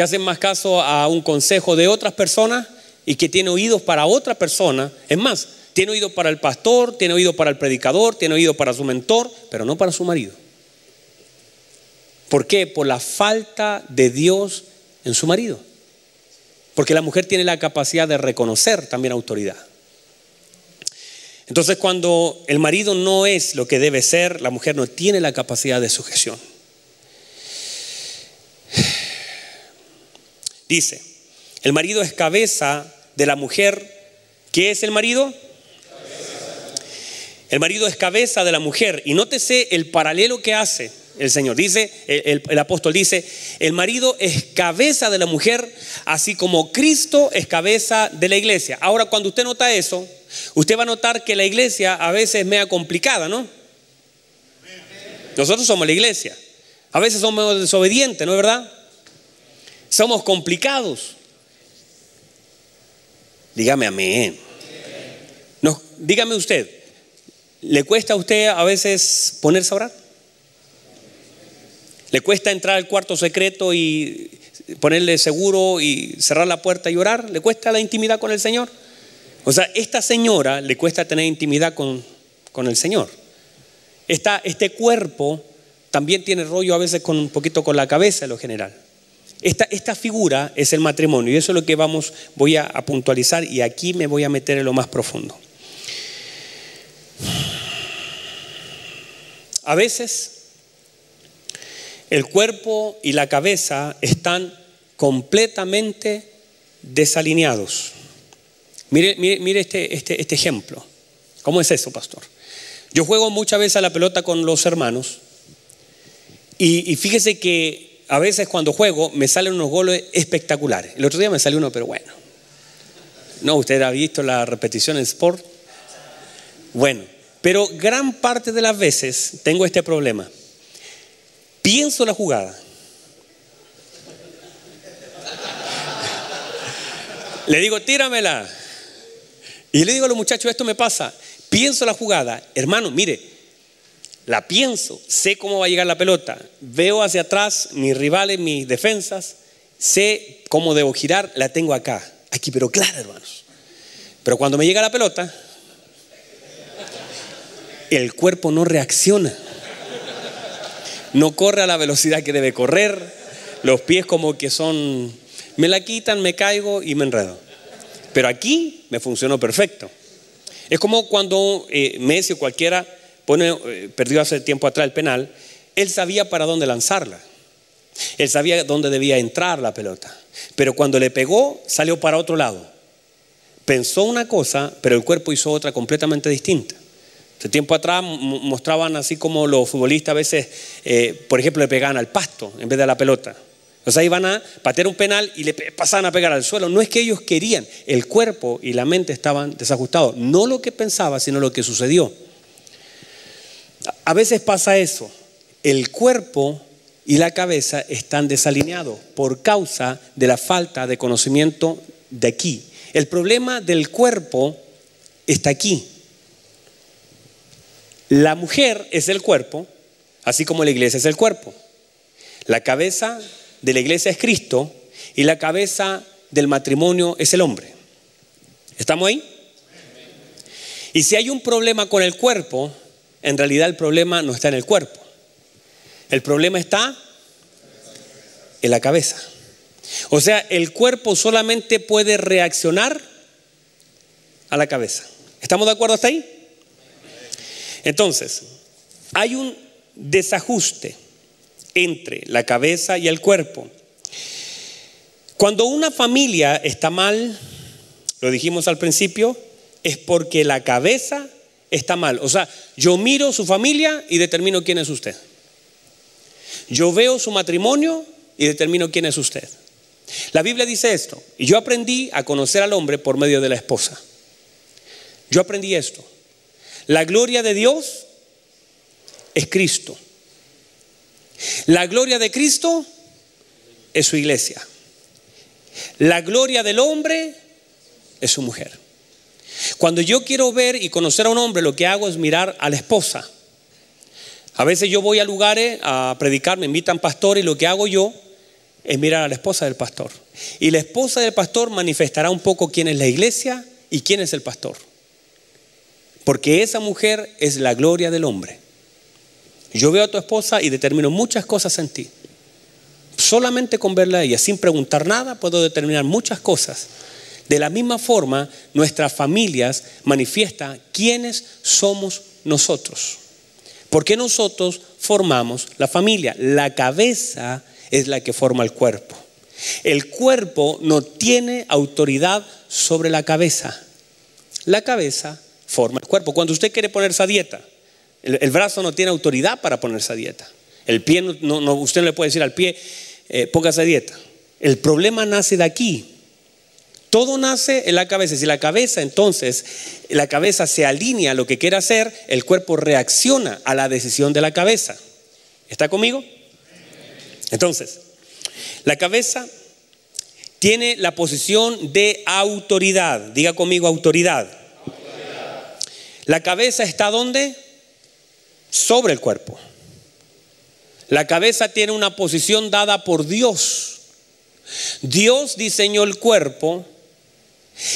Speaker 1: que hacen más caso a un consejo de otras personas y que tiene oídos para otra persona. Es más, tiene oído para el pastor, tiene oído para el predicador, tiene oído para su mentor, pero no para su marido. ¿Por qué? Por la falta de Dios en su marido. Porque la mujer tiene la capacidad de reconocer también autoridad. Entonces cuando el marido no es lo que debe ser, la mujer no tiene la capacidad de sujeción. Dice, el marido es cabeza de la mujer. ¿Qué es el marido? El marido es cabeza de la mujer. Y nótese el paralelo que hace el Señor. Dice, el, apóstol dice, el marido es cabeza de la mujer, así como Cristo es cabeza de la iglesia. Ahora, cuando usted nota eso, usted va a notar que la iglesia a veces es media complicada, ¿no? Nosotros somos la iglesia. A veces somos desobedientes, ¿no es verdad? Somos complicados. Dígame amén. No, dígame usted, ¿Le cuesta a usted a veces ponerse a orar? ¿Le cuesta entrar al cuarto secreto y ponerle seguro y cerrar la puerta y orar? ¿Le cuesta la intimidad con el Señor? O sea, esta señora le cuesta tener intimidad con, con el Señor. Esta, este cuerpo también tiene rollo a veces con un poquito con la cabeza en lo general. Esta, figura es el matrimonio y eso es lo que vamos, voy a, puntualizar y aquí me voy a meter en lo más profundo. A veces el cuerpo y la cabeza están completamente desalineados. Mire, mire, este, este, este ejemplo. ¿Cómo es eso, pastor? Yo juego muchas veces a la pelota con los hermanos y, fíjese que a veces cuando juego me salen unos goles espectaculares. El otro día me salió uno, pero bueno. No, usted ha visto la repetición en Sport. Bueno, pero gran parte de las veces tengo este problema. Pienso la jugada. Le digo, tíramela. Y le digo a los muchachos, esto me pasa. Pienso la jugada. Hermano, mire, la pienso, sé cómo va a llegar la pelota. Veo hacia atrás mis rivales, mis defensas. Sé cómo debo girar, la tengo acá. Aquí, pero claro, hermanos. Pero cuando me llega la pelota, el cuerpo no reacciona. No corre a la velocidad que debe correr. Los pies como que son... Me la quitan, me caigo y me enredo. Pero aquí me funcionó perfecto. Es como cuando eh, Messi o cualquiera pone, eh, perdió hace tiempo atrás el penal, él sabía para dónde lanzarla. Él sabía dónde debía entrar la pelota. Pero cuando le pegó, salió para otro lado. Pensó una cosa, pero el cuerpo hizo otra completamente distinta. Hace tiempo atrás mostraban así como los futbolistas a veces, eh, por ejemplo, le pegaban al pasto en vez de a la pelota. O sea, iban a patear un penal y le pasaban a pegar al suelo. No es que ellos querían, el cuerpo y la mente estaban desajustados. No lo que pensaba, sino lo que sucedió. A veces pasa eso. El cuerpo y la cabeza están desalineados por causa de la falta de conocimiento de aquí. El problema del cuerpo está aquí. La mujer es el cuerpo, así como la iglesia es el cuerpo. La cabeza de la iglesia es Cristo y la cabeza del matrimonio es el hombre. ¿Estamos ahí? Y si hay un problema con el cuerpo, en realidad el problema no está en el cuerpo. El problema está en la cabeza. O sea, el cuerpo solamente puede reaccionar a la cabeza. ¿Estamos de acuerdo hasta ahí? Entonces, hay un desajuste entre la cabeza y el cuerpo. Cuando una familia está mal, lo dijimos al principio, es porque la cabeza está mal. O sea, yo miro su familia y determino quién es usted. Yo veo su matrimonio y determino quién es usted. La Biblia dice esto, y yo aprendí a conocer al hombre por medio de la esposa. Yo aprendí esto. La gloria de Dios es Cristo. La gloria de Cristo es su iglesia. La gloria del hombre es su mujer. Cuando yo quiero ver y conocer a un hombre, lo que hago es mirar a la esposa. A veces yo voy a lugares a predicar, me invitan pastores y lo que hago yo es mirar a la esposa del pastor. Y la esposa del pastor manifestará un poco quién es la iglesia y quién es el pastor. Porque esa mujer es la gloria del hombre. Yo veo a tu esposa y determino muchas cosas en ti. Solamente con verla a ella, sin preguntar nada, puedo determinar muchas cosas. De la misma forma, nuestras familias manifiestan quiénes somos nosotros. Porque nosotros formamos la familia. La cabeza es la que forma el cuerpo. El cuerpo no tiene autoridad sobre la cabeza. La cabeza forma el cuerpo. Cuando usted quiere ponerse a dieta, el, brazo no tiene autoridad para ponerse a dieta. El pie, no, usted no le puede decir al pie, eh, póngase a dieta. El problema nace de aquí. Todo nace en la cabeza. Si la cabeza entonces, la cabeza se alinea a lo que quiere hacer, el cuerpo reacciona a la decisión de la cabeza. ¿Está conmigo? Entonces, la cabeza tiene la posición de autoridad. Diga conmigo autoridad. La cabeza está donde? Sobre el cuerpo. La cabeza tiene una posición dada por Dios. Dios diseñó el cuerpo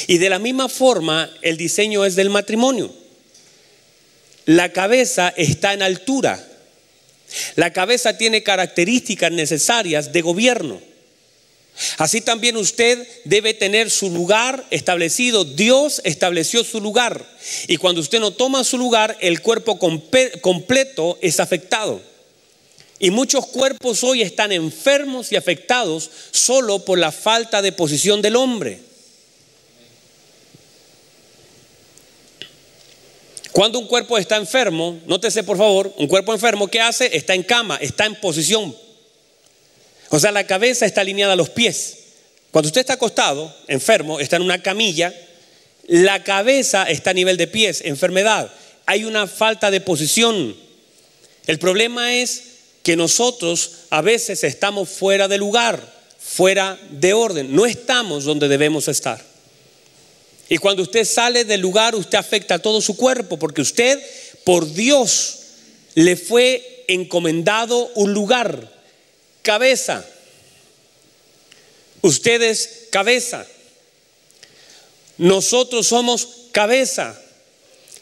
Speaker 1: y de la misma forma el diseño es del matrimonio. La cabeza está en altura. La cabeza tiene características necesarias de gobierno. Así también usted debe tener su lugar establecido. Dios estableció su lugar. Y cuando usted no toma su lugar, el cuerpo completo es afectado. Y muchos cuerpos hoy están enfermos y afectados solo por la falta de posición del hombre. Cuando un cuerpo está enfermo, nótese por favor, un cuerpo enfermo, ¿qué hace? Está en cama, está en posición o sea, la cabeza está alineada a los pies. Cuando usted está acostado, enfermo, está en una camilla, la cabeza está a nivel de pies, enfermedad. Hay una falta de posición. El problema es que nosotros a veces estamos fuera de lugar, fuera de orden. No estamos donde debemos estar. Y cuando usted sale del lugar, usted afecta a todo su cuerpo, porque usted, por Dios, le fue encomendado un lugar cabeza. Ustedes cabeza. Nosotros somos cabeza.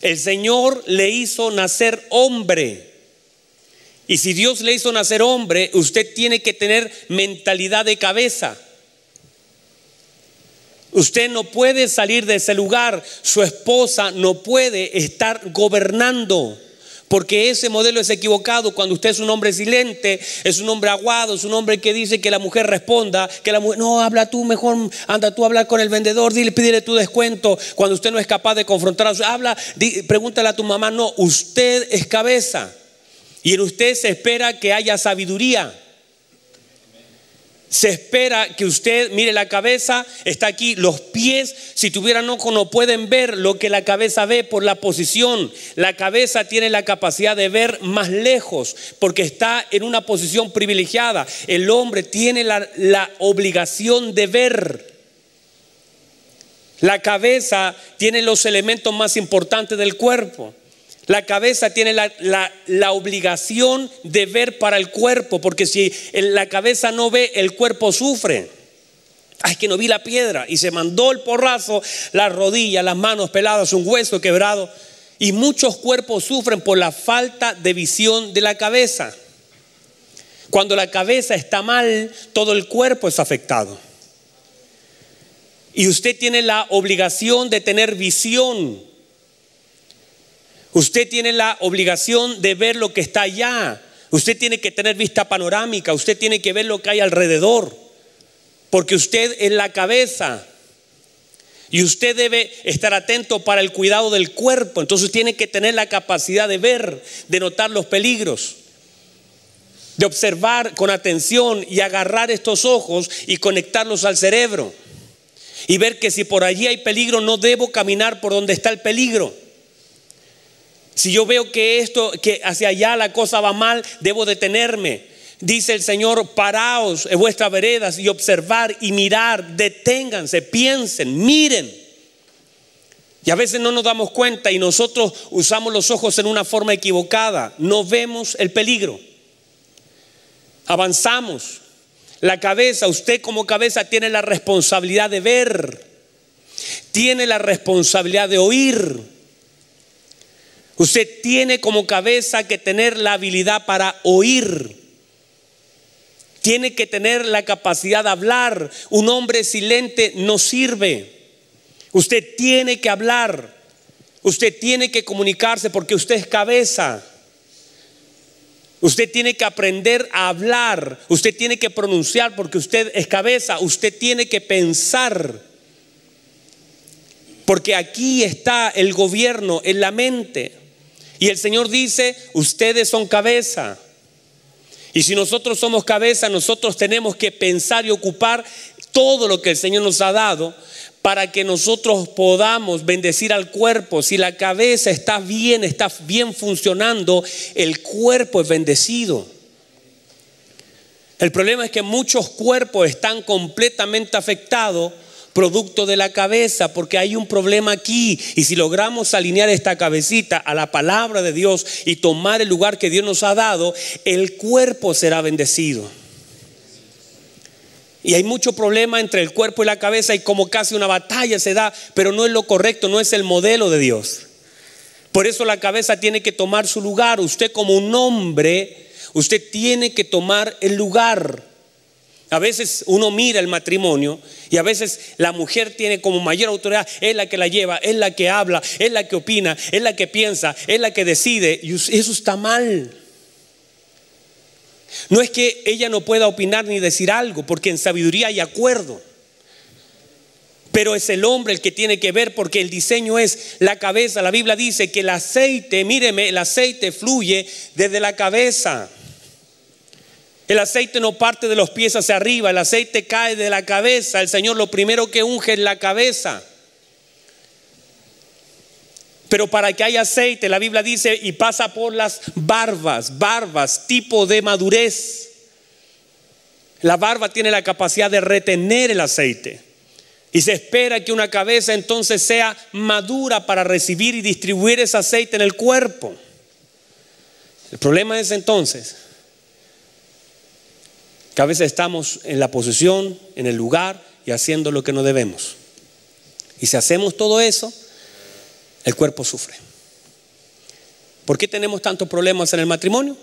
Speaker 1: El Señor le hizo nacer hombre. Y si Dios le hizo nacer hombre, usted tiene que tener mentalidad de cabeza. Usted no puede salir de ese lugar. Su esposa no puede estar gobernando. Porque ese modelo es equivocado cuando usted es un hombre silente, es un hombre aguado, es un hombre que dice que la mujer responda, que la mujer, no, habla tú mejor, anda tú a hablar con el vendedor, dile, pídele tu descuento. Cuando usted no es capaz de confrontar a su, habla, pregúntale a tu mamá, no, usted es cabeza. Y en usted se espera que haya sabiduría. Se espera que usted mire la cabeza, está aquí, los pies, si tuvieran ojo no pueden ver lo que la cabeza ve por la posición. La cabeza tiene la capacidad de ver más lejos porque está en una posición privilegiada. El hombre tiene la, la obligación de ver. La cabeza tiene los elementos más importantes del cuerpo. La cabeza tiene la, obligación de ver para el cuerpo, porque si la cabeza no ve, el cuerpo sufre. Ay, que no vi la piedra y se mandó el porrazo, las rodillas, las manos peladas, un hueso quebrado. Y muchos cuerpos sufren por la falta de visión de la cabeza. Cuando la cabeza está mal, todo el cuerpo es afectado. Y usted tiene la obligación de tener visión Usted tiene la obligación de ver lo que está allá. Usted tiene que tener vista panorámica. Usted tiene que ver lo que hay alrededor. Porque usted es la cabeza. Y usted debe estar atento para el cuidado del cuerpo. Entonces tiene que tener la capacidad de ver, de notar los peligros, de observar con atención y agarrar estos ojos y conectarlos al cerebro. Y ver que si por allí hay peligro, no debo caminar por donde está el peligro. Si yo veo que esto, que hacia allá la cosa va mal, debo detenerme. Dice el Señor, paraos en vuestras veredas y observar y mirar, deténganse, piensen, miren. Y a veces no nos damos cuenta y nosotros usamos los ojos en una forma equivocada. No vemos el peligro. Avanzamos. La cabeza, usted como cabeza tiene la responsabilidad de ver. Tiene la responsabilidad de oír Usted tiene como cabeza que tener la habilidad para oír. Tiene que tener la capacidad de hablar. Un hombre silente no sirve. Usted tiene que hablar. Usted tiene que comunicarse porque usted es cabeza. Usted tiene que aprender a hablar. Usted tiene que pronunciar porque usted es cabeza. Usted tiene que pensar. Porque aquí está el gobierno en la mente. Y el Señor dice, ustedes son cabeza. Y si nosotros somos cabeza, nosotros tenemos que pensar y ocupar todo lo que el Señor nos ha dado para que nosotros podamos bendecir al cuerpo. Si la cabeza está bien, está bien funcionando, el cuerpo es bendecido. El problema es que muchos cuerpos están completamente afectados producto de la cabeza, porque hay un problema aquí. Y si logramos alinear esta cabecita a la palabra de Dios y tomar el lugar que Dios nos ha dado, el cuerpo será bendecido. Y hay mucho problema entre el cuerpo y la cabeza y como casi una batalla se da, pero no es lo correcto, no es el modelo de Dios. Por eso la cabeza tiene que tomar su lugar. Usted como un hombre, usted tiene que tomar el lugar. A veces uno mira el matrimonio y a veces la mujer tiene como mayor autoridad, es la que la lleva, es la que habla, es la que opina, es la que piensa, es la que decide. Y eso está mal. No es que ella no pueda opinar ni decir algo, porque en sabiduría hay acuerdo. Pero es el hombre el que tiene que ver porque el diseño es la cabeza. La Biblia dice que el aceite, míreme, el aceite fluye desde la cabeza. El aceite no parte de los pies hacia arriba, el aceite cae de la cabeza. El Señor lo primero que unge es la cabeza. Pero para que haya aceite, la Biblia dice, y pasa por las barbas, barbas, tipo de madurez. La barba tiene la capacidad de retener el aceite. Y se espera que una cabeza entonces sea madura para recibir y distribuir ese aceite en el cuerpo. El problema es entonces que a veces estamos en la posición, en el lugar y haciendo lo que no debemos. Y si hacemos todo eso, el cuerpo sufre. ¿Por qué tenemos tantos problemas en el matrimonio?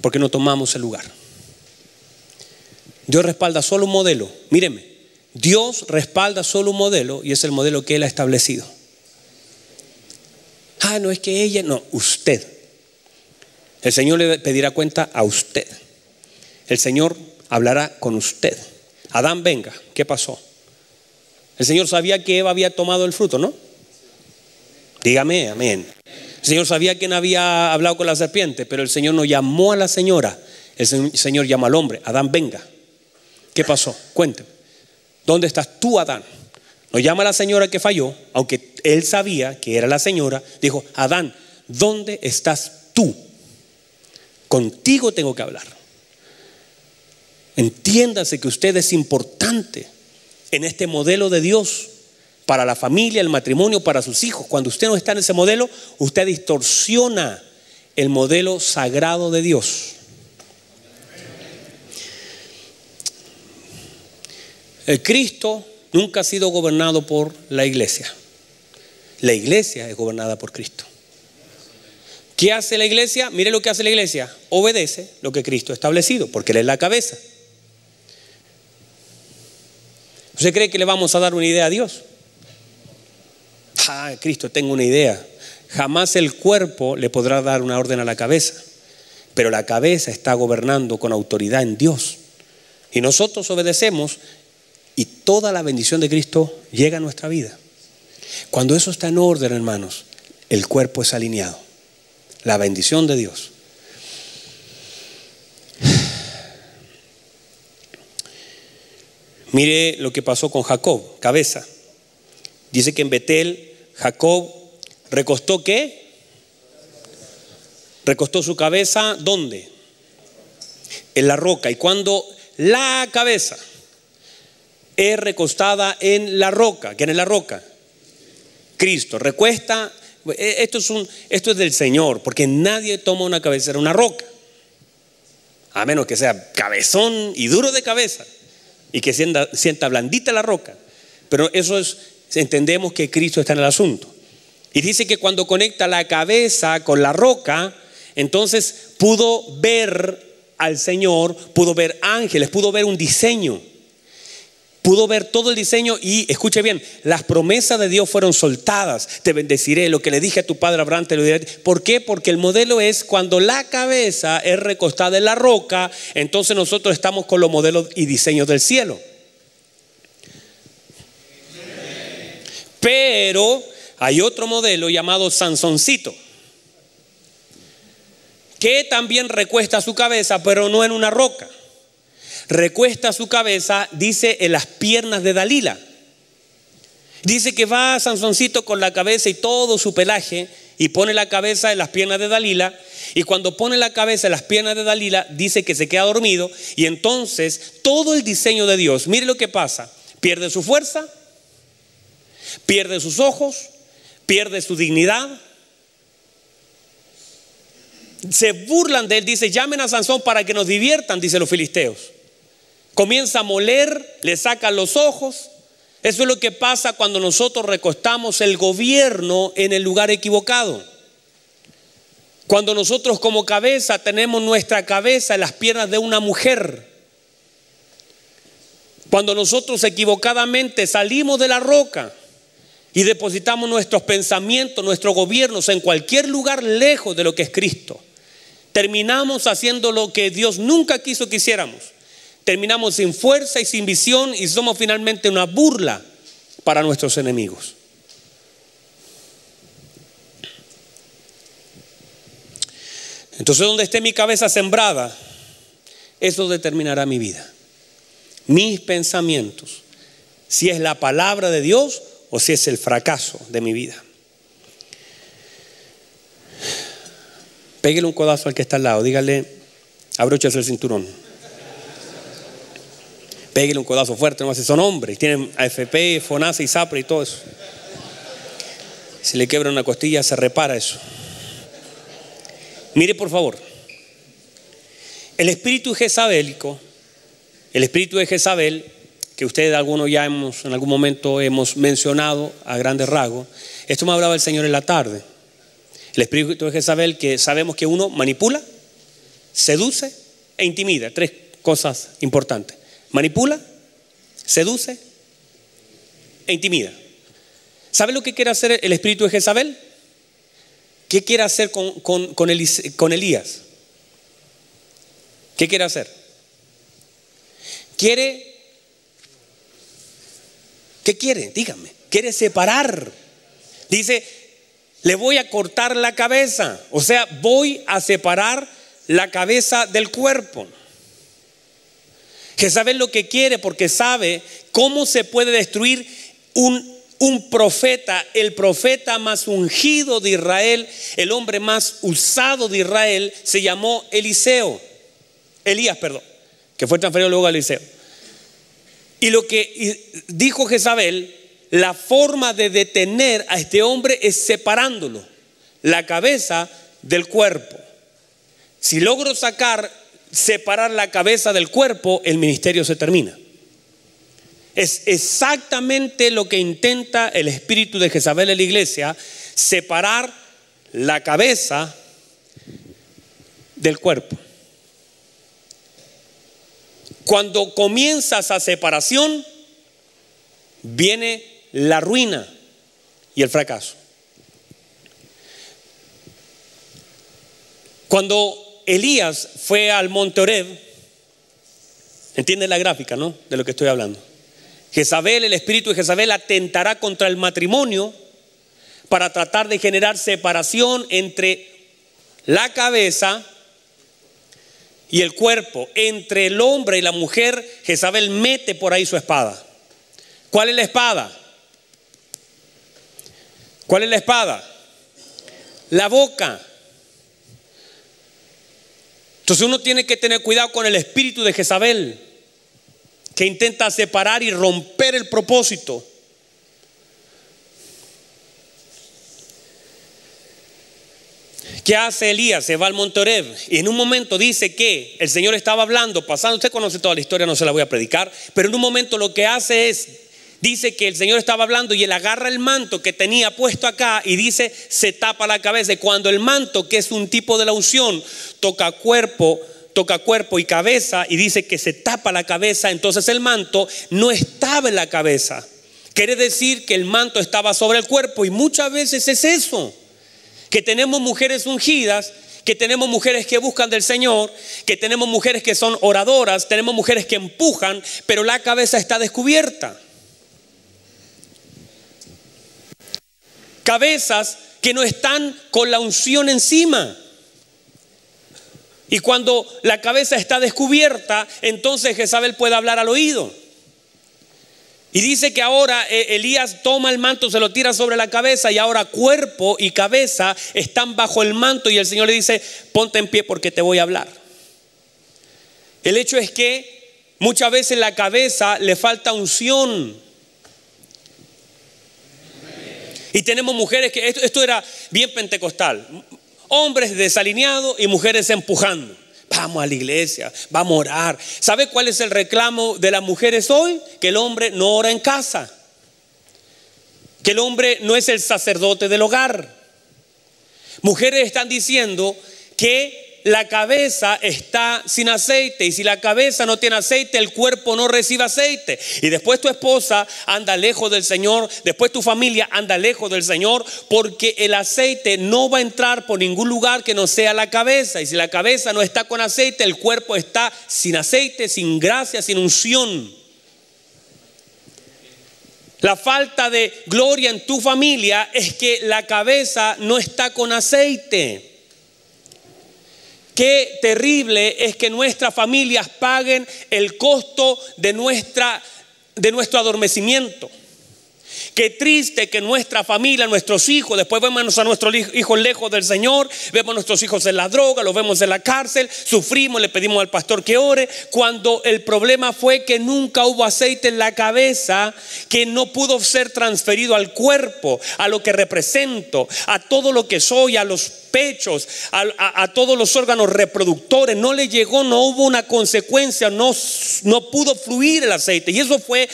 Speaker 1: Porque no tomamos el lugar. Dios respalda solo un modelo. Míreme, Dios respalda solo un modelo y es el modelo que Él ha establecido. Ah, no es que ella, no, usted. El Señor le pedirá cuenta a usted. El Señor hablará con usted. Adán, venga, ¿qué pasó? El Señor sabía que Eva había tomado el fruto, ¿no? Dígame, amén. El Señor sabía quién había hablado con la serpiente, pero el Señor no llamó a la señora. El Señor llama al hombre, Adán, venga. ¿Qué pasó? Cuénteme. ¿Dónde estás tú, Adán? No llama a la señora que falló, aunque él sabía que era la señora. Dijo, Adán, ¿dónde estás tú? Contigo tengo que hablar. Entiéndase que usted es importante en este modelo de Dios para la familia, el matrimonio, para sus hijos. Cuando usted no está en ese modelo, usted distorsiona el modelo sagrado de Dios. El Cristo nunca ha sido gobernado por la iglesia. La iglesia es gobernada por Cristo. ¿Qué hace la iglesia? Mire lo que hace la iglesia. Obedece lo que Cristo ha establecido, porque Él es la cabeza. ¿Usted cree que le vamos a dar una idea a Dios? Ah, Cristo, tengo una idea. Jamás el cuerpo le podrá dar una orden a la cabeza, pero la cabeza está gobernando con autoridad en Dios. Y nosotros obedecemos y toda la bendición de Cristo llega a nuestra vida. Cuando eso está en orden, hermanos, el cuerpo es alineado la bendición de Dios. Mire lo que pasó con Jacob, cabeza. Dice que en Betel Jacob recostó qué? Recostó su cabeza ¿dónde? En la roca. Y cuando la cabeza es recostada en la roca, ¿quién es la roca? Cristo. Recuesta eh, esto es, un, esto es del Señor, porque nadie toma una cabecera, una roca, a menos que sea cabezón y duro de cabeza y que sienta, blandita la roca. Pero eso es, entendemos que Cristo está en el asunto. Y dice que cuando conecta la cabeza con la roca, entonces pudo ver al Señor, pudo ver ángeles, pudo ver un diseño pudo ver todo el diseño y, escuche bien, las promesas de Dios fueron soltadas. Te bendeciré, lo que le dije a tu padre Abraham te lo diré. ¿Por qué? Porque el modelo es cuando la cabeza es recostada en la roca, entonces nosotros estamos con los modelos y diseños del cielo. Pero hay otro modelo llamado Sansoncito, que también recuesta su cabeza, pero no en una roca recuesta su cabeza, dice, en las piernas de Dalila. Dice que va Sansoncito con la cabeza y todo su pelaje y pone la cabeza en las piernas de Dalila. Y cuando pone la cabeza en las piernas de Dalila, dice que se queda dormido. Y entonces todo el diseño de Dios, mire lo que pasa, pierde su fuerza, pierde sus ojos, pierde su dignidad. Se burlan de él, dice, llamen a Sansón para que nos diviertan, dice los filisteos comienza a moler, le sacan los ojos. Eso es lo que pasa cuando nosotros recostamos el gobierno en el lugar equivocado. Cuando nosotros como cabeza tenemos nuestra cabeza en las piernas de una mujer. Cuando nosotros equivocadamente salimos de la roca y depositamos nuestros pensamientos, nuestros gobiernos en cualquier lugar lejos de lo que es Cristo. Terminamos haciendo lo que Dios nunca quiso que hiciéramos terminamos sin fuerza y sin visión y somos finalmente una burla para nuestros enemigos. Entonces, donde esté mi cabeza sembrada, eso determinará mi vida. Mis pensamientos, si es la palabra de Dios o si es el fracaso de mi vida. Pégale un codazo al que está al lado, dígale, abróchese el cinturón. Pégale un codazo fuerte, no si son hombres, tienen AFP, FONASA y SAPRE y todo eso. Si le quebra una costilla, se repara eso. Mire por favor, el espíritu jezabélico, el espíritu de Jezabel, que ustedes algunos ya hemos, en algún momento hemos mencionado a grandes rasgos, esto me hablaba el Señor en la tarde. El espíritu de Jezabel que sabemos que uno manipula, seduce e intimida, tres cosas importantes manipula, seduce e intimida. ¿Sabe lo que quiere hacer el espíritu de Jezabel? ¿Qué quiere hacer con, con, Elías? ¿Qué quiere hacer? Quiere, ¿qué quiere? Dígame, quiere separar. Dice, le voy a cortar la cabeza, o sea, voy a separar la cabeza del cuerpo. Jezabel lo que quiere porque sabe cómo se puede destruir un, un profeta, el profeta más ungido de Israel, el hombre más usado de Israel, se llamó Eliseo. Elías, perdón, que fue transferido luego a Eliseo. Y lo que dijo Jezabel, la forma de detener a este hombre es separándolo, la cabeza del cuerpo. Si logro sacar, separar la cabeza del cuerpo, el ministerio se termina. Es exactamente lo que intenta el espíritu de Jezabel en la iglesia, separar la cabeza del cuerpo. Cuando comienzas a separación, viene la ruina y el fracaso. Cuando Elías fue al monte Oreb, entiende la gráfica, ¿no? De lo que estoy hablando. Jezabel, el espíritu de Jezabel atentará contra el matrimonio para tratar de generar separación entre la cabeza y el cuerpo, entre el hombre y la mujer, Jezabel mete por ahí su espada. ¿Cuál es la espada? ¿Cuál es la espada? La boca. Entonces uno tiene que tener cuidado con el espíritu de Jezabel, que intenta separar y romper el propósito. ¿Qué hace Elías? Se va al monte Oreb y en un momento dice que el Señor estaba hablando, pasando, usted conoce toda la historia, no se la voy a predicar, pero en un momento lo que hace es, dice que el Señor estaba hablando y él agarra el manto que tenía puesto acá y dice, se tapa la cabeza. Y cuando el manto, que es un tipo de la unción, toca cuerpo, toca cuerpo y cabeza y dice que se tapa la cabeza, entonces el manto no estaba en la cabeza. Quiere decir que el manto estaba sobre el cuerpo y muchas veces es eso que tenemos mujeres ungidas, que tenemos mujeres que buscan del Señor, que tenemos mujeres que son oradoras, tenemos mujeres que empujan, pero la cabeza está descubierta. Cabezas que no están con la unción encima. Y cuando la cabeza está descubierta, entonces Jezabel puede hablar al oído. Y dice que ahora eh, Elías toma el manto, se lo tira sobre la cabeza y ahora cuerpo y cabeza están bajo el manto y el Señor le dice, ponte en pie porque te voy a hablar. El hecho es que muchas veces la cabeza le falta unción. Y tenemos mujeres que esto, esto era bien pentecostal, hombres desalineados y mujeres empujando. Vamos a la iglesia, vamos a orar. ¿Sabe cuál es el reclamo de las mujeres hoy? Que el hombre no ora en casa. Que el hombre no es el sacerdote del hogar. Mujeres están diciendo que la cabeza está sin aceite y si la cabeza no tiene aceite, el cuerpo no recibe aceite. Y después tu esposa anda lejos del Señor, después tu familia anda lejos del Señor, porque el aceite no va a entrar por ningún lugar que no sea la cabeza. Y si la cabeza no está con aceite, el cuerpo está sin aceite, sin gracia, sin unción. La falta de gloria en tu familia es que la cabeza no está con aceite. Qué terrible es que nuestras familias paguen el costo de, nuestra, de nuestro adormecimiento. Qué triste que nuestra familia, nuestros hijos, después vemos a nuestros hijos lejos del Señor, vemos a nuestros hijos en la droga, los vemos en la cárcel, sufrimos, le pedimos al pastor que ore, cuando el problema fue que nunca hubo aceite en la cabeza, que no pudo ser transferido al cuerpo, a lo que represento, a todo lo que soy, a los pechos, a, todos los órganos reproductores, no le llegó, no hubo una consecuencia, no, no pudo fluir el aceite. Y eso fue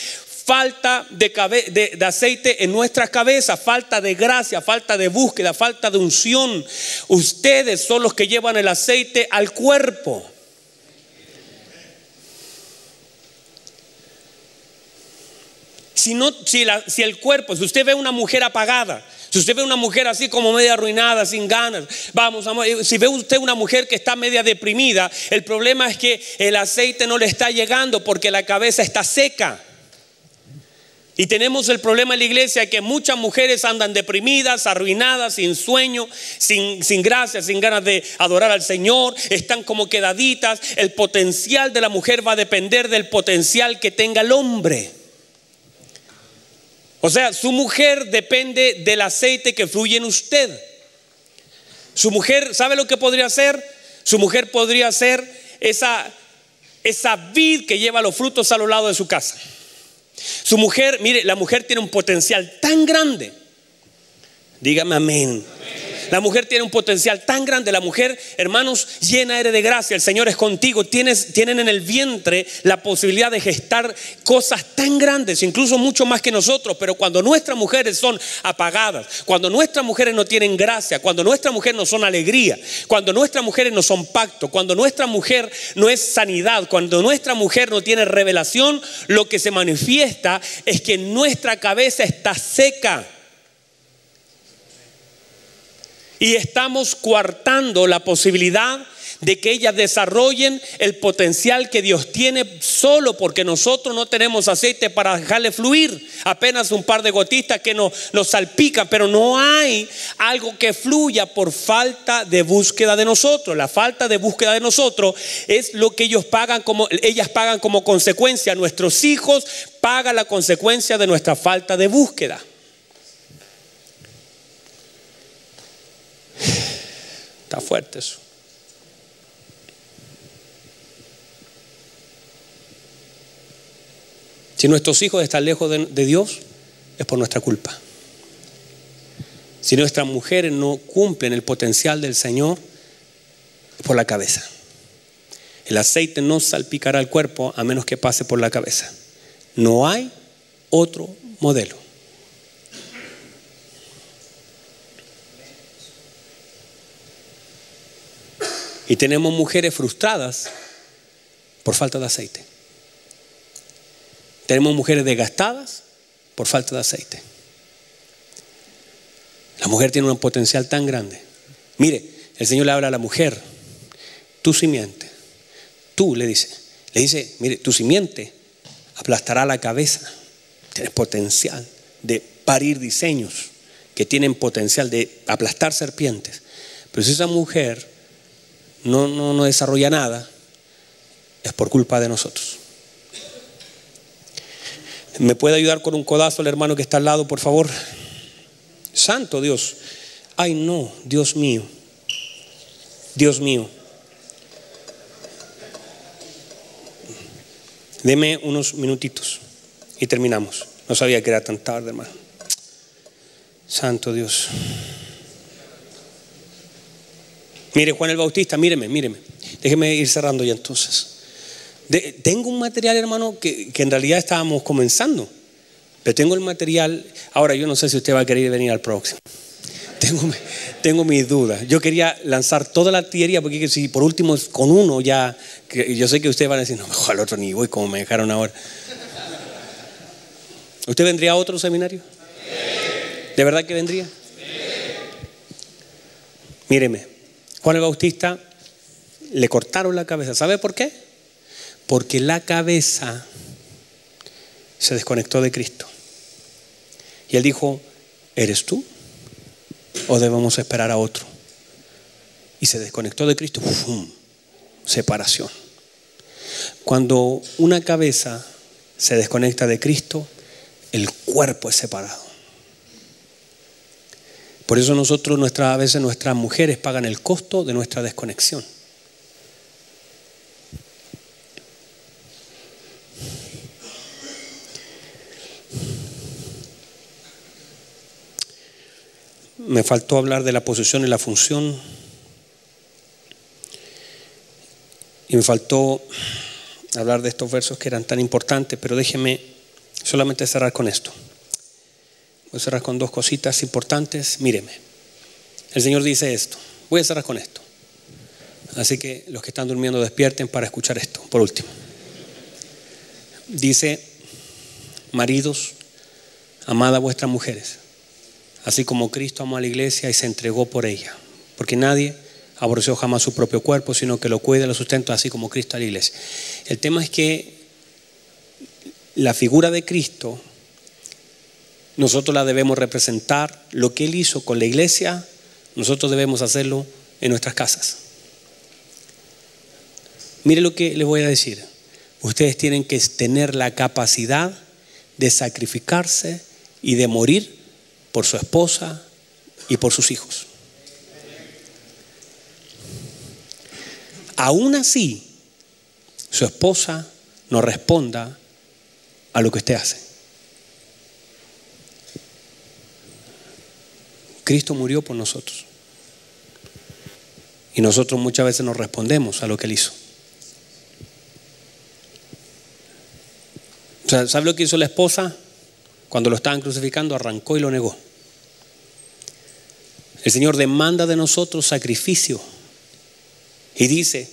Speaker 1: falta de, aceite en nuestras cabezas, falta de gracia, falta de búsqueda, falta de unción. Ustedes son los que llevan el aceite al cuerpo. Si, no, si, el cuerpo, si usted ve una mujer apagada, Si usted ve una mujer así como media arruinada, sin ganas, vamos, amor, si ve usted una mujer que está media deprimida, el problema es que el aceite no le está llegando porque la cabeza está seca. Y tenemos el problema en la iglesia que muchas mujeres andan deprimidas, arruinadas, sin sueño, sin, sin gracia, sin ganas de adorar al Señor, están como quedaditas. El potencial de la mujer va a depender del potencial que tenga el hombre. O sea, su mujer depende del aceite que fluye en usted. Su mujer, ¿sabe lo que podría hacer? Su mujer podría ser esa, esa vid que lleva los frutos a los lados de su casa. Su mujer, mire, la mujer tiene un potencial tan grande. Dígame amén. La mujer tiene un potencial tan grande. La mujer, hermanos, llena eres de gracia. El Señor es contigo. Tienes, tienen en el vientre la posibilidad de gestar cosas tan grandes, incluso mucho más que nosotros. Pero cuando nuestras mujeres son apagadas, cuando nuestras mujeres no tienen gracia, cuando nuestras mujeres no son alegría, cuando nuestras mujeres no son pacto, cuando nuestra mujer no es sanidad, cuando nuestra mujer no tiene revelación, lo que se manifiesta es que nuestra cabeza está seca. Y estamos coartando la posibilidad de que ellas desarrollen el potencial que Dios tiene solo porque nosotros no tenemos aceite para dejarle fluir. Apenas un par de gotitas que nos, nos salpican, pero no hay algo que fluya por falta de búsqueda de nosotros. La falta de búsqueda de nosotros es lo que ellos pagan como, ellas pagan como consecuencia. Nuestros hijos pagan la consecuencia de nuestra falta de búsqueda. Fuerte eso. Si nuestros hijos están lejos de, de, Dios, es por nuestra culpa. Si nuestras mujeres no cumplen el potencial del Señor, es por la cabeza. El aceite no salpicará el cuerpo a menos que pase por la cabeza. No hay otro modelo. Y tenemos mujeres frustradas por falta de aceite. Tenemos mujeres desgastadas por falta de aceite. La mujer tiene un potencial tan grande. Mire, el Señor le habla a la mujer, tu simiente, tú le dice, le dice, mire, tu simiente aplastará la cabeza. Tienes potencial de parir diseños que tienen potencial de aplastar serpientes. Pero si esa mujer no, no, no desarrolla nada, es por culpa de nosotros. ¿Me puede ayudar con un codazo el hermano que está al lado, por favor? Santo Dios. Ay, no, Dios mío. Dios mío. Deme unos minutitos y terminamos. No sabía que era tan tarde, hermano. Santo Dios. Mire, Juan el Bautista, míreme, míreme. Déjeme ir cerrando ya entonces. tengo un material, hermano, que, en realidad estábamos comenzando. Pero tengo el material. Ahora, yo no sé si usted va a querer venir al próximo. Tengo, tengo mis dudas. Yo quería lanzar toda la artillería, porque si por último con uno ya. Yo sé que ustedes van a decir, no, mejor al otro ni voy, como me dejaron ahora. ¿Usted vendría a otro seminario? ¿De verdad que vendría? Míreme, Juan el Bautista le cortaron la cabeza. ¿Sabe por qué? Porque la cabeza se desconectó de Cristo. Y él dijo, ¿eres tú? ¿O debemos esperar a otro? Y se desconectó de Cristo. ¡Fum! Separación. Cuando una cabeza se desconecta de Cristo, el cuerpo es separado. Por eso nosotros nuestras, a veces nuestras mujeres pagan el costo de nuestra desconexión. Me faltó hablar de la posición y la función. Y me faltó hablar de estos versos que eran tan importantes, pero déjeme solamente cerrar con esto. Voy a cerrar con dos cositas importantes. Míreme. El Señor dice esto. Voy a cerrar con esto. Así que los que están durmiendo despierten para escuchar esto. Por último. Dice, maridos, amad a vuestras mujeres, así como Cristo amó a la iglesia y se entregó por ella. Porque nadie aborreció jamás su propio cuerpo, sino que lo cuida lo sustenta, así como Cristo a la iglesia. El tema es que la figura de Cristo, nosotros la debemos representar, lo que Él hizo con la iglesia, nosotros debemos hacerlo en nuestras casas. Mire lo que le voy a decir. Ustedes tienen que tener la capacidad de sacrificarse y de morir por su esposa y por sus hijos. Aún así, su esposa no responda a lo que usted hace. Cristo murió por nosotros. Y nosotros muchas veces nos respondemos a lo que Él hizo. ¿Sabe lo que hizo la esposa? Cuando lo estaban crucificando, arrancó y lo negó. El Señor demanda de nosotros sacrificio. Y dice,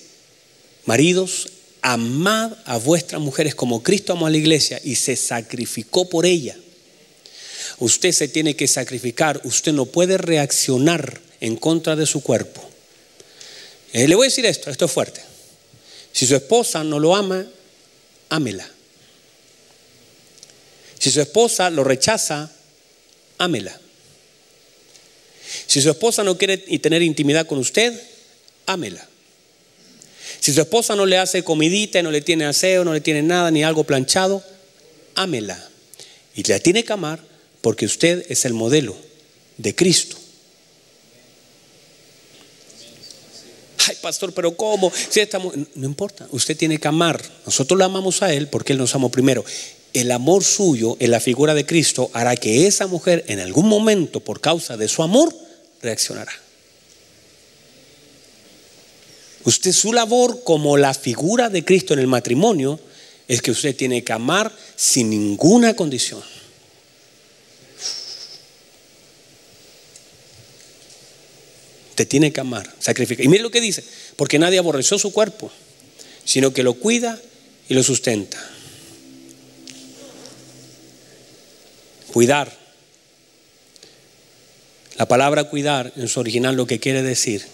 Speaker 1: maridos, amad a vuestras mujeres como Cristo amó a la iglesia y se sacrificó por ella. Usted se tiene que sacrificar, usted no puede reaccionar en contra de su cuerpo. Eh, le voy a decir esto, esto es fuerte. Si su esposa no lo ama, ámela. Si su esposa lo rechaza, ámela. Si su esposa no quiere tener intimidad con usted, ámela. Si su esposa no le hace comidita, no le tiene aseo, no le tiene nada, ni algo planchado, ámela. Y la tiene que amar porque usted es el modelo de Cristo. Ay, pastor, pero ¿cómo? Si estamos... No importa, usted tiene que amar. Nosotros lo amamos a Él porque Él nos amó primero el amor suyo en la figura de Cristo hará que esa mujer en algún momento, por causa de su amor, reaccionará. Usted su labor como la figura de Cristo en el matrimonio es que usted tiene que amar sin ninguna condición. Usted tiene que amar, sacrificar. Y mire lo que dice, porque nadie aborreció su cuerpo, sino que lo cuida y lo sustenta. Cuidar. La palabra cuidar en su original lo que quiere decir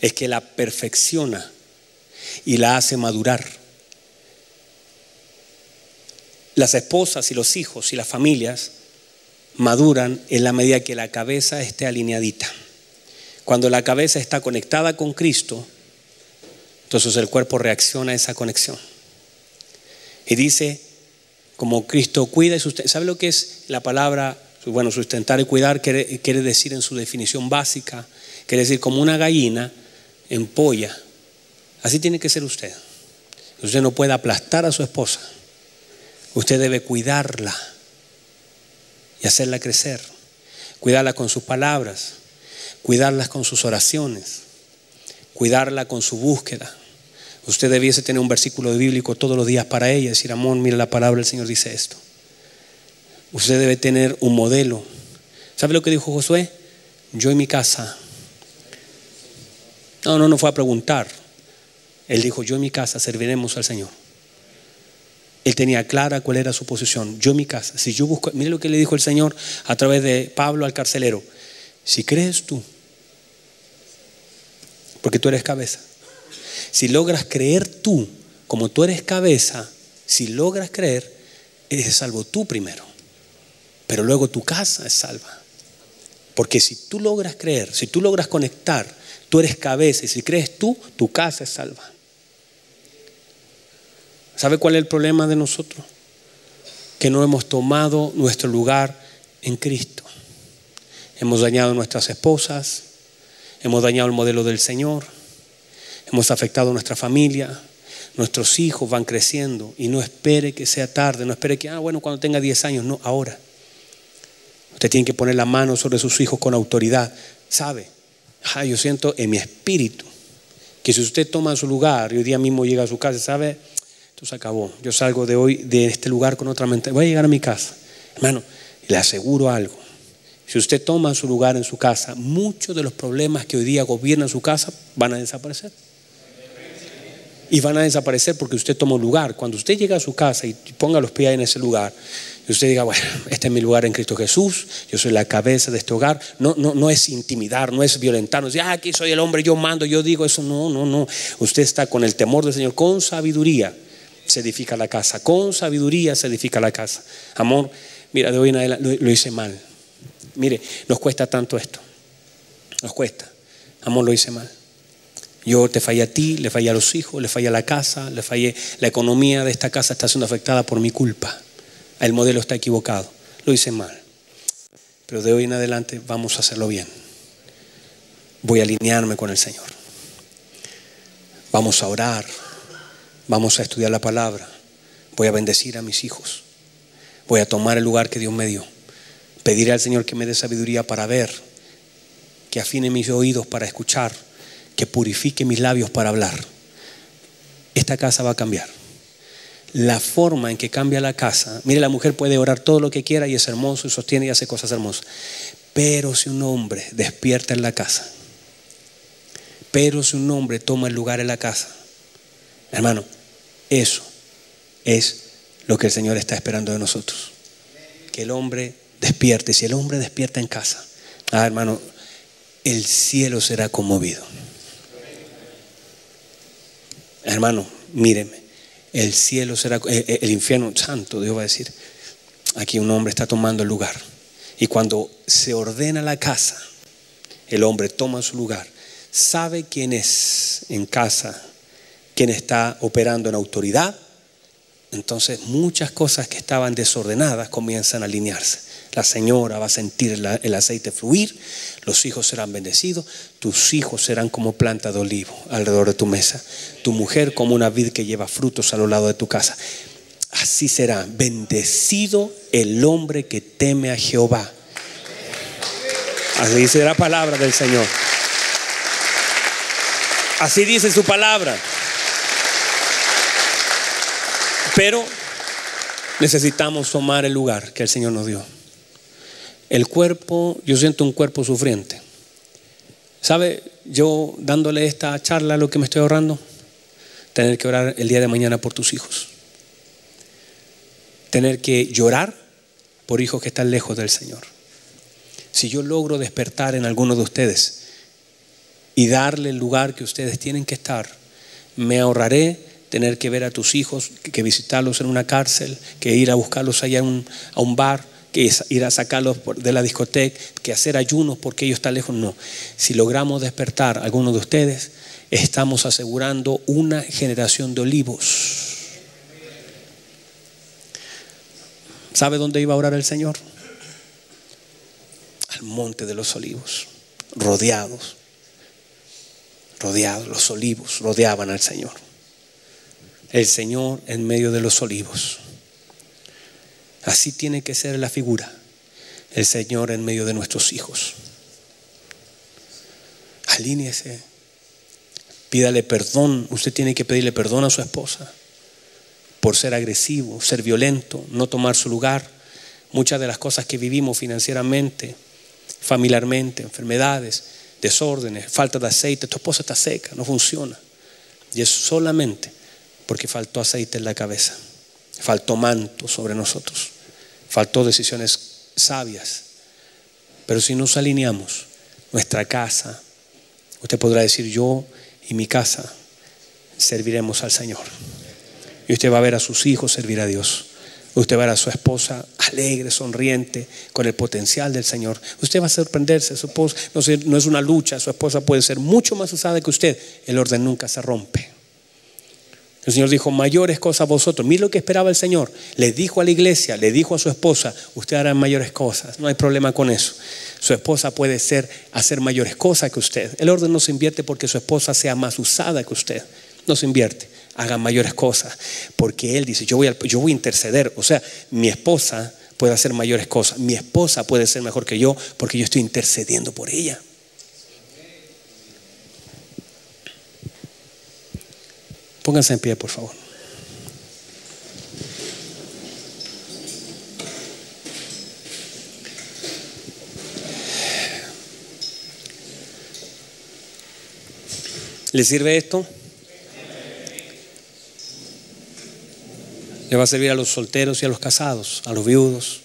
Speaker 1: es que la perfecciona y la hace madurar. Las esposas y los hijos y las familias maduran en la medida que la cabeza esté alineadita. Cuando la cabeza está conectada con Cristo, entonces el cuerpo reacciona a esa conexión. Y dice, como Cristo cuida y sustenta. ¿Sabe lo que es la palabra? Bueno, sustentar y cuidar quiere, quiere decir en su definición básica, quiere decir como una gallina en polla. Así tiene que ser usted. Usted no puede aplastar a su esposa. Usted debe cuidarla y hacerla crecer. Cuidarla con sus palabras, cuidarla con sus oraciones, cuidarla con su búsqueda. Usted debiese tener un versículo bíblico todos los días para ella, decir, amor, mira la palabra del Señor dice esto. Usted debe tener un modelo. ¿Sabe lo que dijo Josué? Yo en mi casa. No, no, no fue a preguntar. Él dijo, yo en mi casa serviremos al Señor. Él tenía clara cuál era su posición. Yo en mi casa, si yo busco, mire lo que le dijo el Señor a través de Pablo al carcelero. Si crees tú, porque tú eres cabeza, si logras creer tú, como tú eres cabeza, si logras creer, eres salvo tú primero. Pero luego tu casa es salva. Porque si tú logras creer, si tú logras conectar, tú eres cabeza y si crees tú, tu casa es salva. ¿Sabe cuál es el problema de nosotros? Que no hemos tomado nuestro lugar en Cristo. Hemos dañado nuestras esposas, hemos dañado el modelo del Señor hemos afectado a nuestra familia, nuestros hijos van creciendo y no espere que sea tarde, no espere que, ah, bueno, cuando tenga 10 años, no, ahora. Usted tiene que poner la mano sobre sus hijos con autoridad. ¿Sabe? Ah, yo siento en mi espíritu que si usted toma su lugar y hoy día mismo llega a su casa, ¿sabe? Esto se acabó. Yo salgo de hoy de este lugar con otra mente. Voy a llegar a mi casa. Hermano, le aseguro algo. Si usted toma su lugar en su casa, muchos de los problemas que hoy día gobiernan su casa van a desaparecer y van a desaparecer porque usted tomó lugar. Cuando usted llega a su casa y ponga los pies en ese lugar y usted diga, bueno, (laughs) este es mi lugar en Cristo Jesús, yo soy la cabeza de este hogar. No, no, no es intimidar, no es violentar, no es decir, ah, aquí soy el hombre, yo mando, yo digo eso. No, no, no. Usted está con el temor del Señor, con sabiduría se edifica la casa, con sabiduría se edifica la casa. Amor, mira, de hoy en adelante lo, hice mal. Mire, nos cuesta tanto esto, nos cuesta. Amor, lo hice mal. Yo te fallé a ti, le fallé a los hijos, le fallé a la casa, le fallé. La economía de esta casa está siendo afectada por mi culpa el modelo está equivocado, lo hice mal. Pero de hoy en adelante vamos a hacerlo bien. Voy a alinearme con el Señor. Vamos a orar, vamos a estudiar la palabra, voy a bendecir a mis hijos, voy a tomar el lugar que Dios me dio. Pediré al Señor que me dé sabiduría para ver, que afine mis oídos para escuchar, que purifique mis labios para hablar. Esta casa va a cambiar la forma en que cambia la casa. Mire, la mujer puede orar todo lo que quiera y es hermoso y sostiene y hace cosas hermosas. Pero si un hombre despierta en la casa, pero si un hombre toma el lugar en la casa, hermano, eso es lo que el Señor está esperando de nosotros. Que el hombre despierte. Si el hombre despierta en casa, ah, hermano, el cielo será conmovido. Hermano, míreme el cielo será, eh, eh, el infierno santo, Dios va a decir, aquí un hombre está tomando el lugar. Y cuando se ordena la casa, el hombre toma su lugar, sabe quién es en casa, quién está operando en autoridad, entonces muchas cosas que estaban desordenadas comienzan a alinearse. La señora va a sentir el aceite fluir, los hijos serán bendecidos, tus hijos serán como planta de olivo alrededor de tu mesa, tu mujer como una vid que lleva frutos a lo lado de tu casa. Así será, bendecido el hombre que teme a Jehová. Así dice la palabra del Señor. Así dice su palabra. Pero necesitamos tomar el lugar que el Señor nos dio. El cuerpo, yo siento un cuerpo sufriente. ¿Sabe? Yo dándole esta charla lo que me estoy ahorrando, tener que orar el día de mañana por tus hijos. Tener que llorar por hijos que están lejos del Señor. Si yo logro despertar en alguno de ustedes y darle el lugar que ustedes tienen que estar, me ahorraré tener que ver a tus hijos, que visitarlos en una cárcel, que ir a buscarlos allá a un bar, que ir a sacarlos de la discoteca, que hacer ayunos porque ellos están lejos. No. Si logramos despertar a algunos de ustedes, estamos asegurando una generación de olivos. ¿Sabe dónde iba a orar el Señor? Al monte de los olivos, rodeados, rodeados, los olivos rodeaban al Señor el Señor en medio de los olivos. Así tiene que ser la figura, el Señor en medio de nuestros hijos. Alíñese, pídale perdón, usted tiene que pedirle perdón a su esposa por ser agresivo, ser violento, no tomar su lugar. Muchas de las cosas que vivimos financieramente, familiarmente, enfermedades, desórdenes, falta de aceite, tu esposa está seca, no funciona. Y es solamente porque faltó aceite en la cabeza, faltó manto sobre nosotros, faltó decisiones sabias. Pero si nos alineamos, nuestra casa, usted podrá decir yo y mi casa serviremos al Señor. Y usted va a ver a sus hijos servir a Dios. Usted va a ver a su esposa alegre, sonriente, con el potencial del Señor. Usted va a sorprenderse. Su esposa no es una lucha. Su esposa puede ser mucho más usada que usted. El orden nunca se rompe. El Señor dijo, mayores cosas vosotros. Mira lo que esperaba el Señor. Le dijo a la iglesia, le dijo a su esposa, usted hará mayores cosas. No hay problema con eso. Su esposa puede ser, hacer mayores cosas que usted. El orden no se invierte porque su esposa sea más usada que usted. No se invierte. Hagan mayores cosas. Porque Él dice, yo yo voy a interceder. O sea, mi esposa puede hacer mayores cosas. Mi esposa puede ser mejor que yo porque yo estoy intercediendo por ella. Pónganse en pie, por favor. ¿Le sirve esto? Le va a servir a los solteros y a los casados, a los viudos,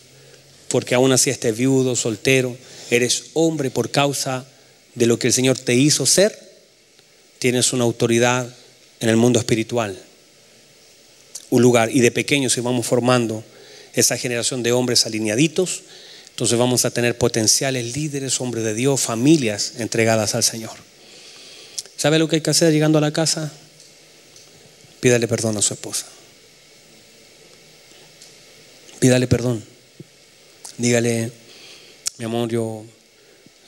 Speaker 1: porque aún así estés viudo, soltero, eres hombre por causa de lo que el Señor te hizo ser, tienes una autoridad en el mundo espiritual, un lugar. Y de pequeños si vamos formando esa generación de hombres alineaditos, entonces vamos a tener potenciales líderes, hombres de Dios, familias entregadas al Señor. ¿Sabe lo que hay que hacer llegando a la casa? Pídale perdón a su esposa. Pídale perdón. Dígale, mi amor, yo,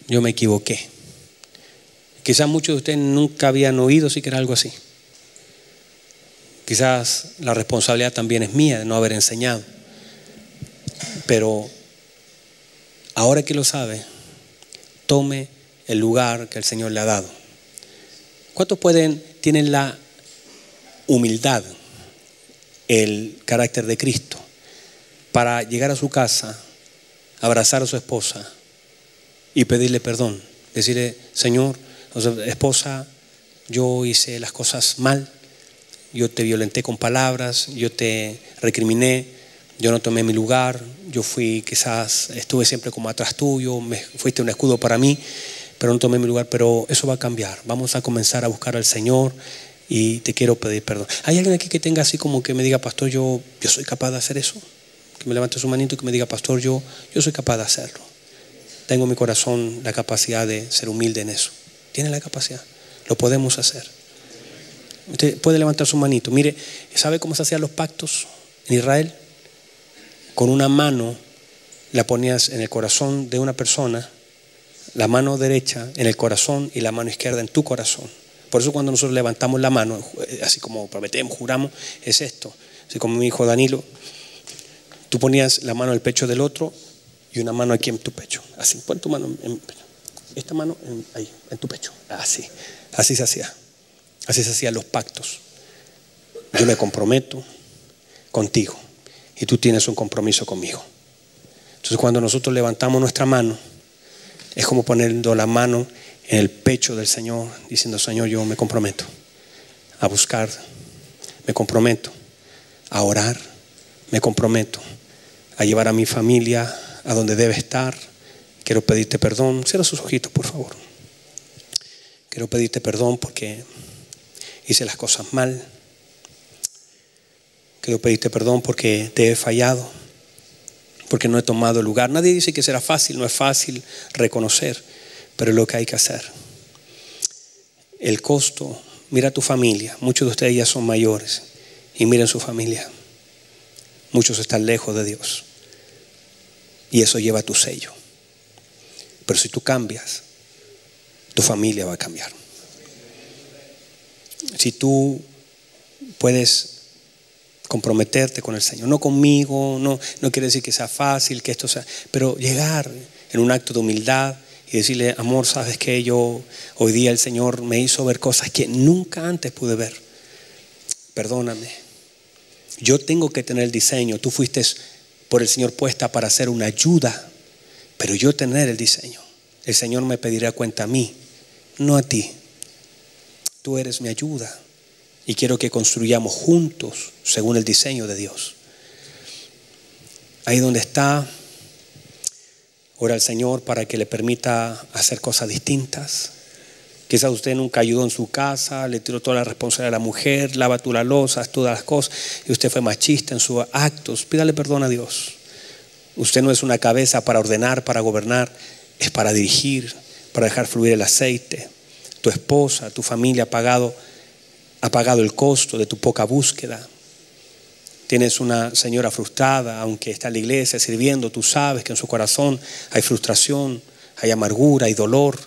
Speaker 1: yo me equivoqué. Quizás muchos de ustedes nunca habían oído siquiera algo así. Quizás la responsabilidad también es mía de no haber enseñado. Pero ahora que lo sabe, tome el lugar que el Señor le ha dado. ¿Cuántos pueden, tienen la humildad, el carácter de Cristo, para llegar a su casa, abrazar a su esposa y pedirle perdón? Decirle, Señor, esposa, yo hice las cosas mal, yo te violenté con palabras, yo te recriminé, yo no tomé mi lugar, yo fui quizás, estuve siempre como atrás tuyo, me, fuiste un escudo para mí, pero no tomé mi lugar, pero eso va a cambiar. Vamos a comenzar a buscar al Señor y te quiero pedir perdón. ¿Hay alguien aquí que tenga así como que me diga, pastor, yo, yo soy capaz de hacer eso? Que me levante su manito y que me diga, pastor, yo, yo soy capaz de hacerlo. Tengo en mi corazón la capacidad de ser humilde en eso. Tiene la capacidad. Lo podemos hacer. Usted puede levantar su manito. Mire, ¿sabe cómo se hacían los pactos en Israel? Con una mano la ponías en el corazón de una persona, la mano derecha en el corazón y la mano izquierda en tu corazón. Por eso cuando nosotros levantamos la mano, así como prometemos, juramos, es esto. Así como mi hijo Danilo, tú ponías la mano en el pecho del otro y una mano aquí en tu pecho. Así, pon tu mano en, esta mano ahí, en tu pecho. Así, así se hacía. Así se hacían los pactos. Yo me comprometo contigo y tú tienes un compromiso conmigo. Entonces cuando nosotros levantamos nuestra mano, es como poniendo la mano en el pecho del Señor, diciendo, Señor, yo me comprometo a buscar, me comprometo a orar, me comprometo a llevar a mi familia a donde debe estar. Quiero pedirte perdón. Cierra sus ojitos, por favor. Quiero pedirte perdón porque hice las cosas mal. Quiero pedirte perdón porque te he fallado, porque no he tomado lugar. Nadie dice que será fácil, no es fácil reconocer, pero es lo que hay que hacer. El costo, mira tu familia, muchos de ustedes ya son mayores y miren su familia. Muchos están lejos de Dios y eso lleva tu sello. Pero si tú cambias, tu familia va a cambiar si tú puedes comprometerte con el Señor, no conmigo, no, no quiere decir que sea fácil, que esto sea, pero llegar en un acto de humildad y decirle, amor, sabes que yo hoy día el Señor me hizo ver cosas que nunca antes pude ver. Perdóname. Yo tengo que tener el diseño. Tú fuiste por el Señor puesta para hacer una ayuda, pero yo tener el diseño. El Señor me pedirá cuenta a mí, no a ti tú eres mi ayuda y quiero que construyamos juntos según el diseño de Dios. Ahí donde está, ora al Señor para que le permita hacer cosas distintas. Quizás usted nunca ayudó en su casa, le tiró toda la responsabilidad a la mujer, lava tú la losa, todas las cosas, y usted fue machista en sus actos. Pídale perdón a Dios. Usted no es una cabeza para ordenar, para gobernar, es para dirigir, para dejar fluir el aceite tu esposa, tu familia ha pagado, ha pagado el costo de tu poca búsqueda. Tienes una señora frustrada, aunque está en la iglesia sirviendo, tú sabes que en su corazón hay frustración, hay amargura, hay dolor,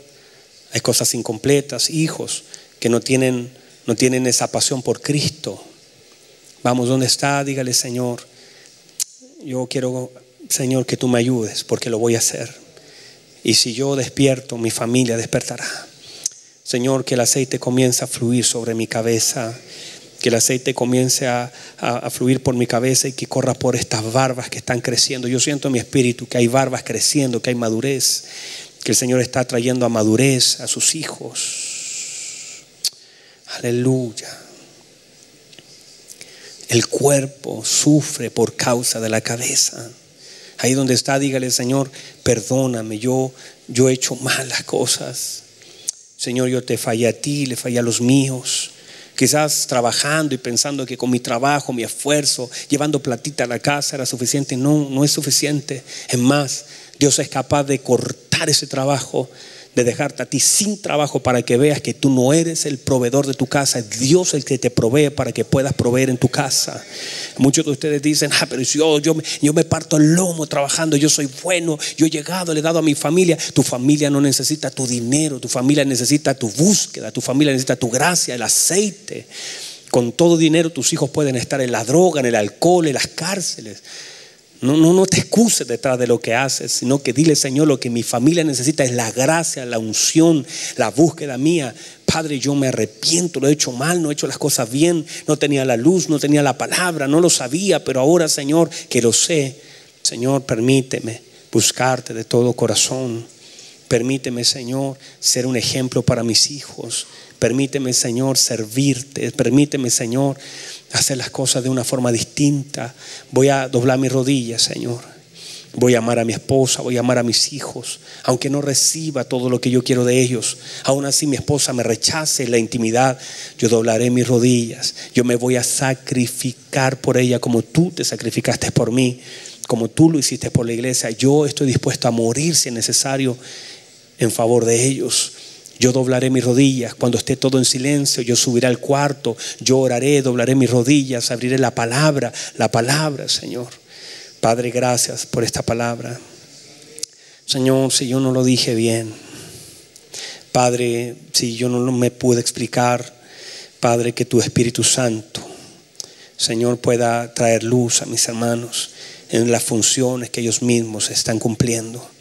Speaker 1: hay cosas incompletas, hijos que no tienen, no tienen esa pasión por Cristo. Vamos, ¿dónde está? Dígale, Señor, yo quiero, Señor, que tú me ayudes, porque lo voy a hacer. Y si yo despierto, mi familia despertará. Señor, que el aceite comience a fluir sobre mi cabeza, que el aceite comience a, fluir por mi cabeza y que corra por estas barbas que están creciendo. Yo siento en mi espíritu que hay barbas creciendo, que hay madurez, que el Señor está trayendo a madurez a sus hijos. Aleluya. El cuerpo sufre por causa de la cabeza. Ahí donde está, dígale, Señor, perdóname, yo, yo he hecho malas cosas. Señor, yo te fallé a ti, le fallé a los míos. Quizás trabajando y pensando que con mi trabajo, mi esfuerzo, llevando platita a la casa era suficiente. No, no es suficiente. Es más, Dios es capaz de cortar ese trabajo de dejarte a ti sin trabajo para que veas que tú no eres el proveedor de tu casa, es Dios el que te provee para que puedas proveer en tu casa. Muchos de ustedes dicen, ah, pero yo, yo, yo me parto el lomo trabajando, yo soy bueno, yo he llegado, le he dado a mi familia. Tu familia no necesita tu dinero, tu familia necesita tu búsqueda, tu familia necesita tu gracia, el aceite. Con todo dinero tus hijos pueden estar en la droga, en el alcohol, en las cárceles. No, no, no te excuses detrás de lo que haces, sino que dile, Señor, lo que mi familia necesita es la gracia, la unción, la búsqueda mía. Padre, yo me arrepiento, lo he hecho mal, no he hecho las cosas bien, no tenía la luz, no tenía la palabra, no lo sabía, pero ahora, Señor, que lo sé, Señor, permíteme buscarte de todo corazón. Permíteme, Señor, ser un ejemplo para mis hijos. Permíteme, Señor, servirte. Permíteme, Señor, hacer las cosas de una forma distinta. Voy a doblar mis rodillas, Señor. Voy a amar a mi esposa, voy a amar a mis hijos, aunque no reciba todo lo que yo quiero de ellos. Aún así mi esposa me rechace la intimidad, yo doblaré mis rodillas. Yo me voy a sacrificar por ella como tú te sacrificaste por mí, como tú lo hiciste por la iglesia. Yo estoy dispuesto a morir si es necesario en favor de ellos. Yo doblaré mis rodillas cuando esté todo en silencio. Yo subiré al cuarto, yo oraré, doblaré mis rodillas, abriré la palabra, la palabra, Señor. Padre, gracias por esta palabra. Señor, si yo no lo dije bien, Padre, si yo no me pude explicar, Padre, que tu Espíritu Santo, Señor, pueda traer luz a mis hermanos en las funciones que ellos mismos están cumpliendo.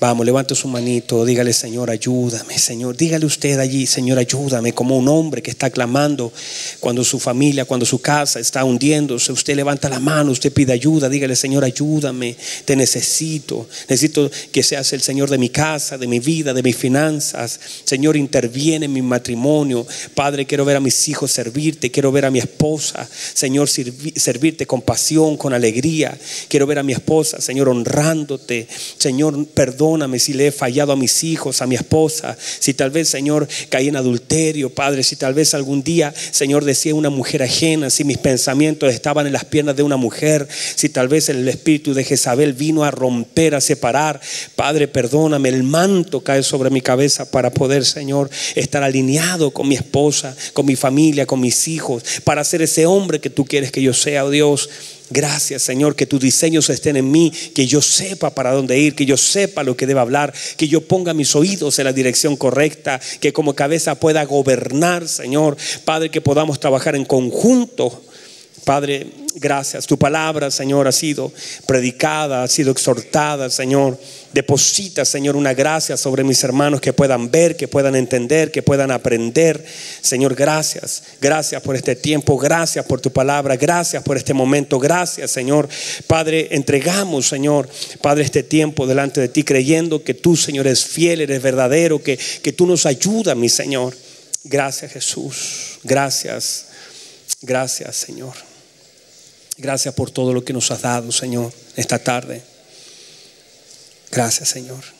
Speaker 1: Vamos, levante su manito, dígale, Señor, ayúdame, Señor. Dígale usted allí, Señor, ayúdame, como un hombre que está clamando cuando su familia, cuando su casa está hundiéndose. Usted levanta la mano, usted pide ayuda, dígale, Señor, ayúdame, te necesito. Necesito que seas el Señor de mi casa, de mi vida, de mis finanzas. Señor, interviene en mi matrimonio. Padre, quiero ver a mis hijos servirte, quiero ver a mi esposa, Señor, servirte con pasión, con alegría. Quiero ver a mi esposa, Señor, honrándote. Señor, perdón perdóname si le he fallado a mis hijos, a mi esposa, si tal vez, Señor, caí en adulterio, Padre, si tal vez algún día, Señor, decía una mujer ajena, si mis pensamientos estaban en las piernas de una mujer, si tal vez el espíritu de Jezabel vino a romper, a separar, Padre, perdóname, el manto cae sobre mi cabeza para poder, Señor, estar alineado con mi esposa, con mi familia, con mis hijos, para ser ese hombre que tú quieres que yo sea, oh Dios. Gracias, Señor, que tus diseños estén en mí, que yo sepa para dónde ir, que yo sepa lo que debo hablar, que yo ponga mis oídos en la dirección correcta, que como cabeza pueda gobernar, Señor. Padre, que podamos trabajar en conjunto. Padre, gracias. Tu palabra, Señor, ha sido predicada, ha sido exhortada, Señor. Deposita, Señor, una gracia sobre mis hermanos que puedan ver, que puedan entender, que puedan aprender. Señor, gracias. Gracias por este tiempo. Gracias por tu palabra. Gracias por este momento. Gracias, Señor. Padre, entregamos, Señor, Padre, este tiempo delante de ti, creyendo que tú, Señor, eres fiel, eres verdadero, que, que tú nos ayudas, mi Señor. Gracias, Jesús. Gracias. Gracias, Señor. Gracias por todo lo que nos has dado, Señor, esta tarde. Gracias, Señor.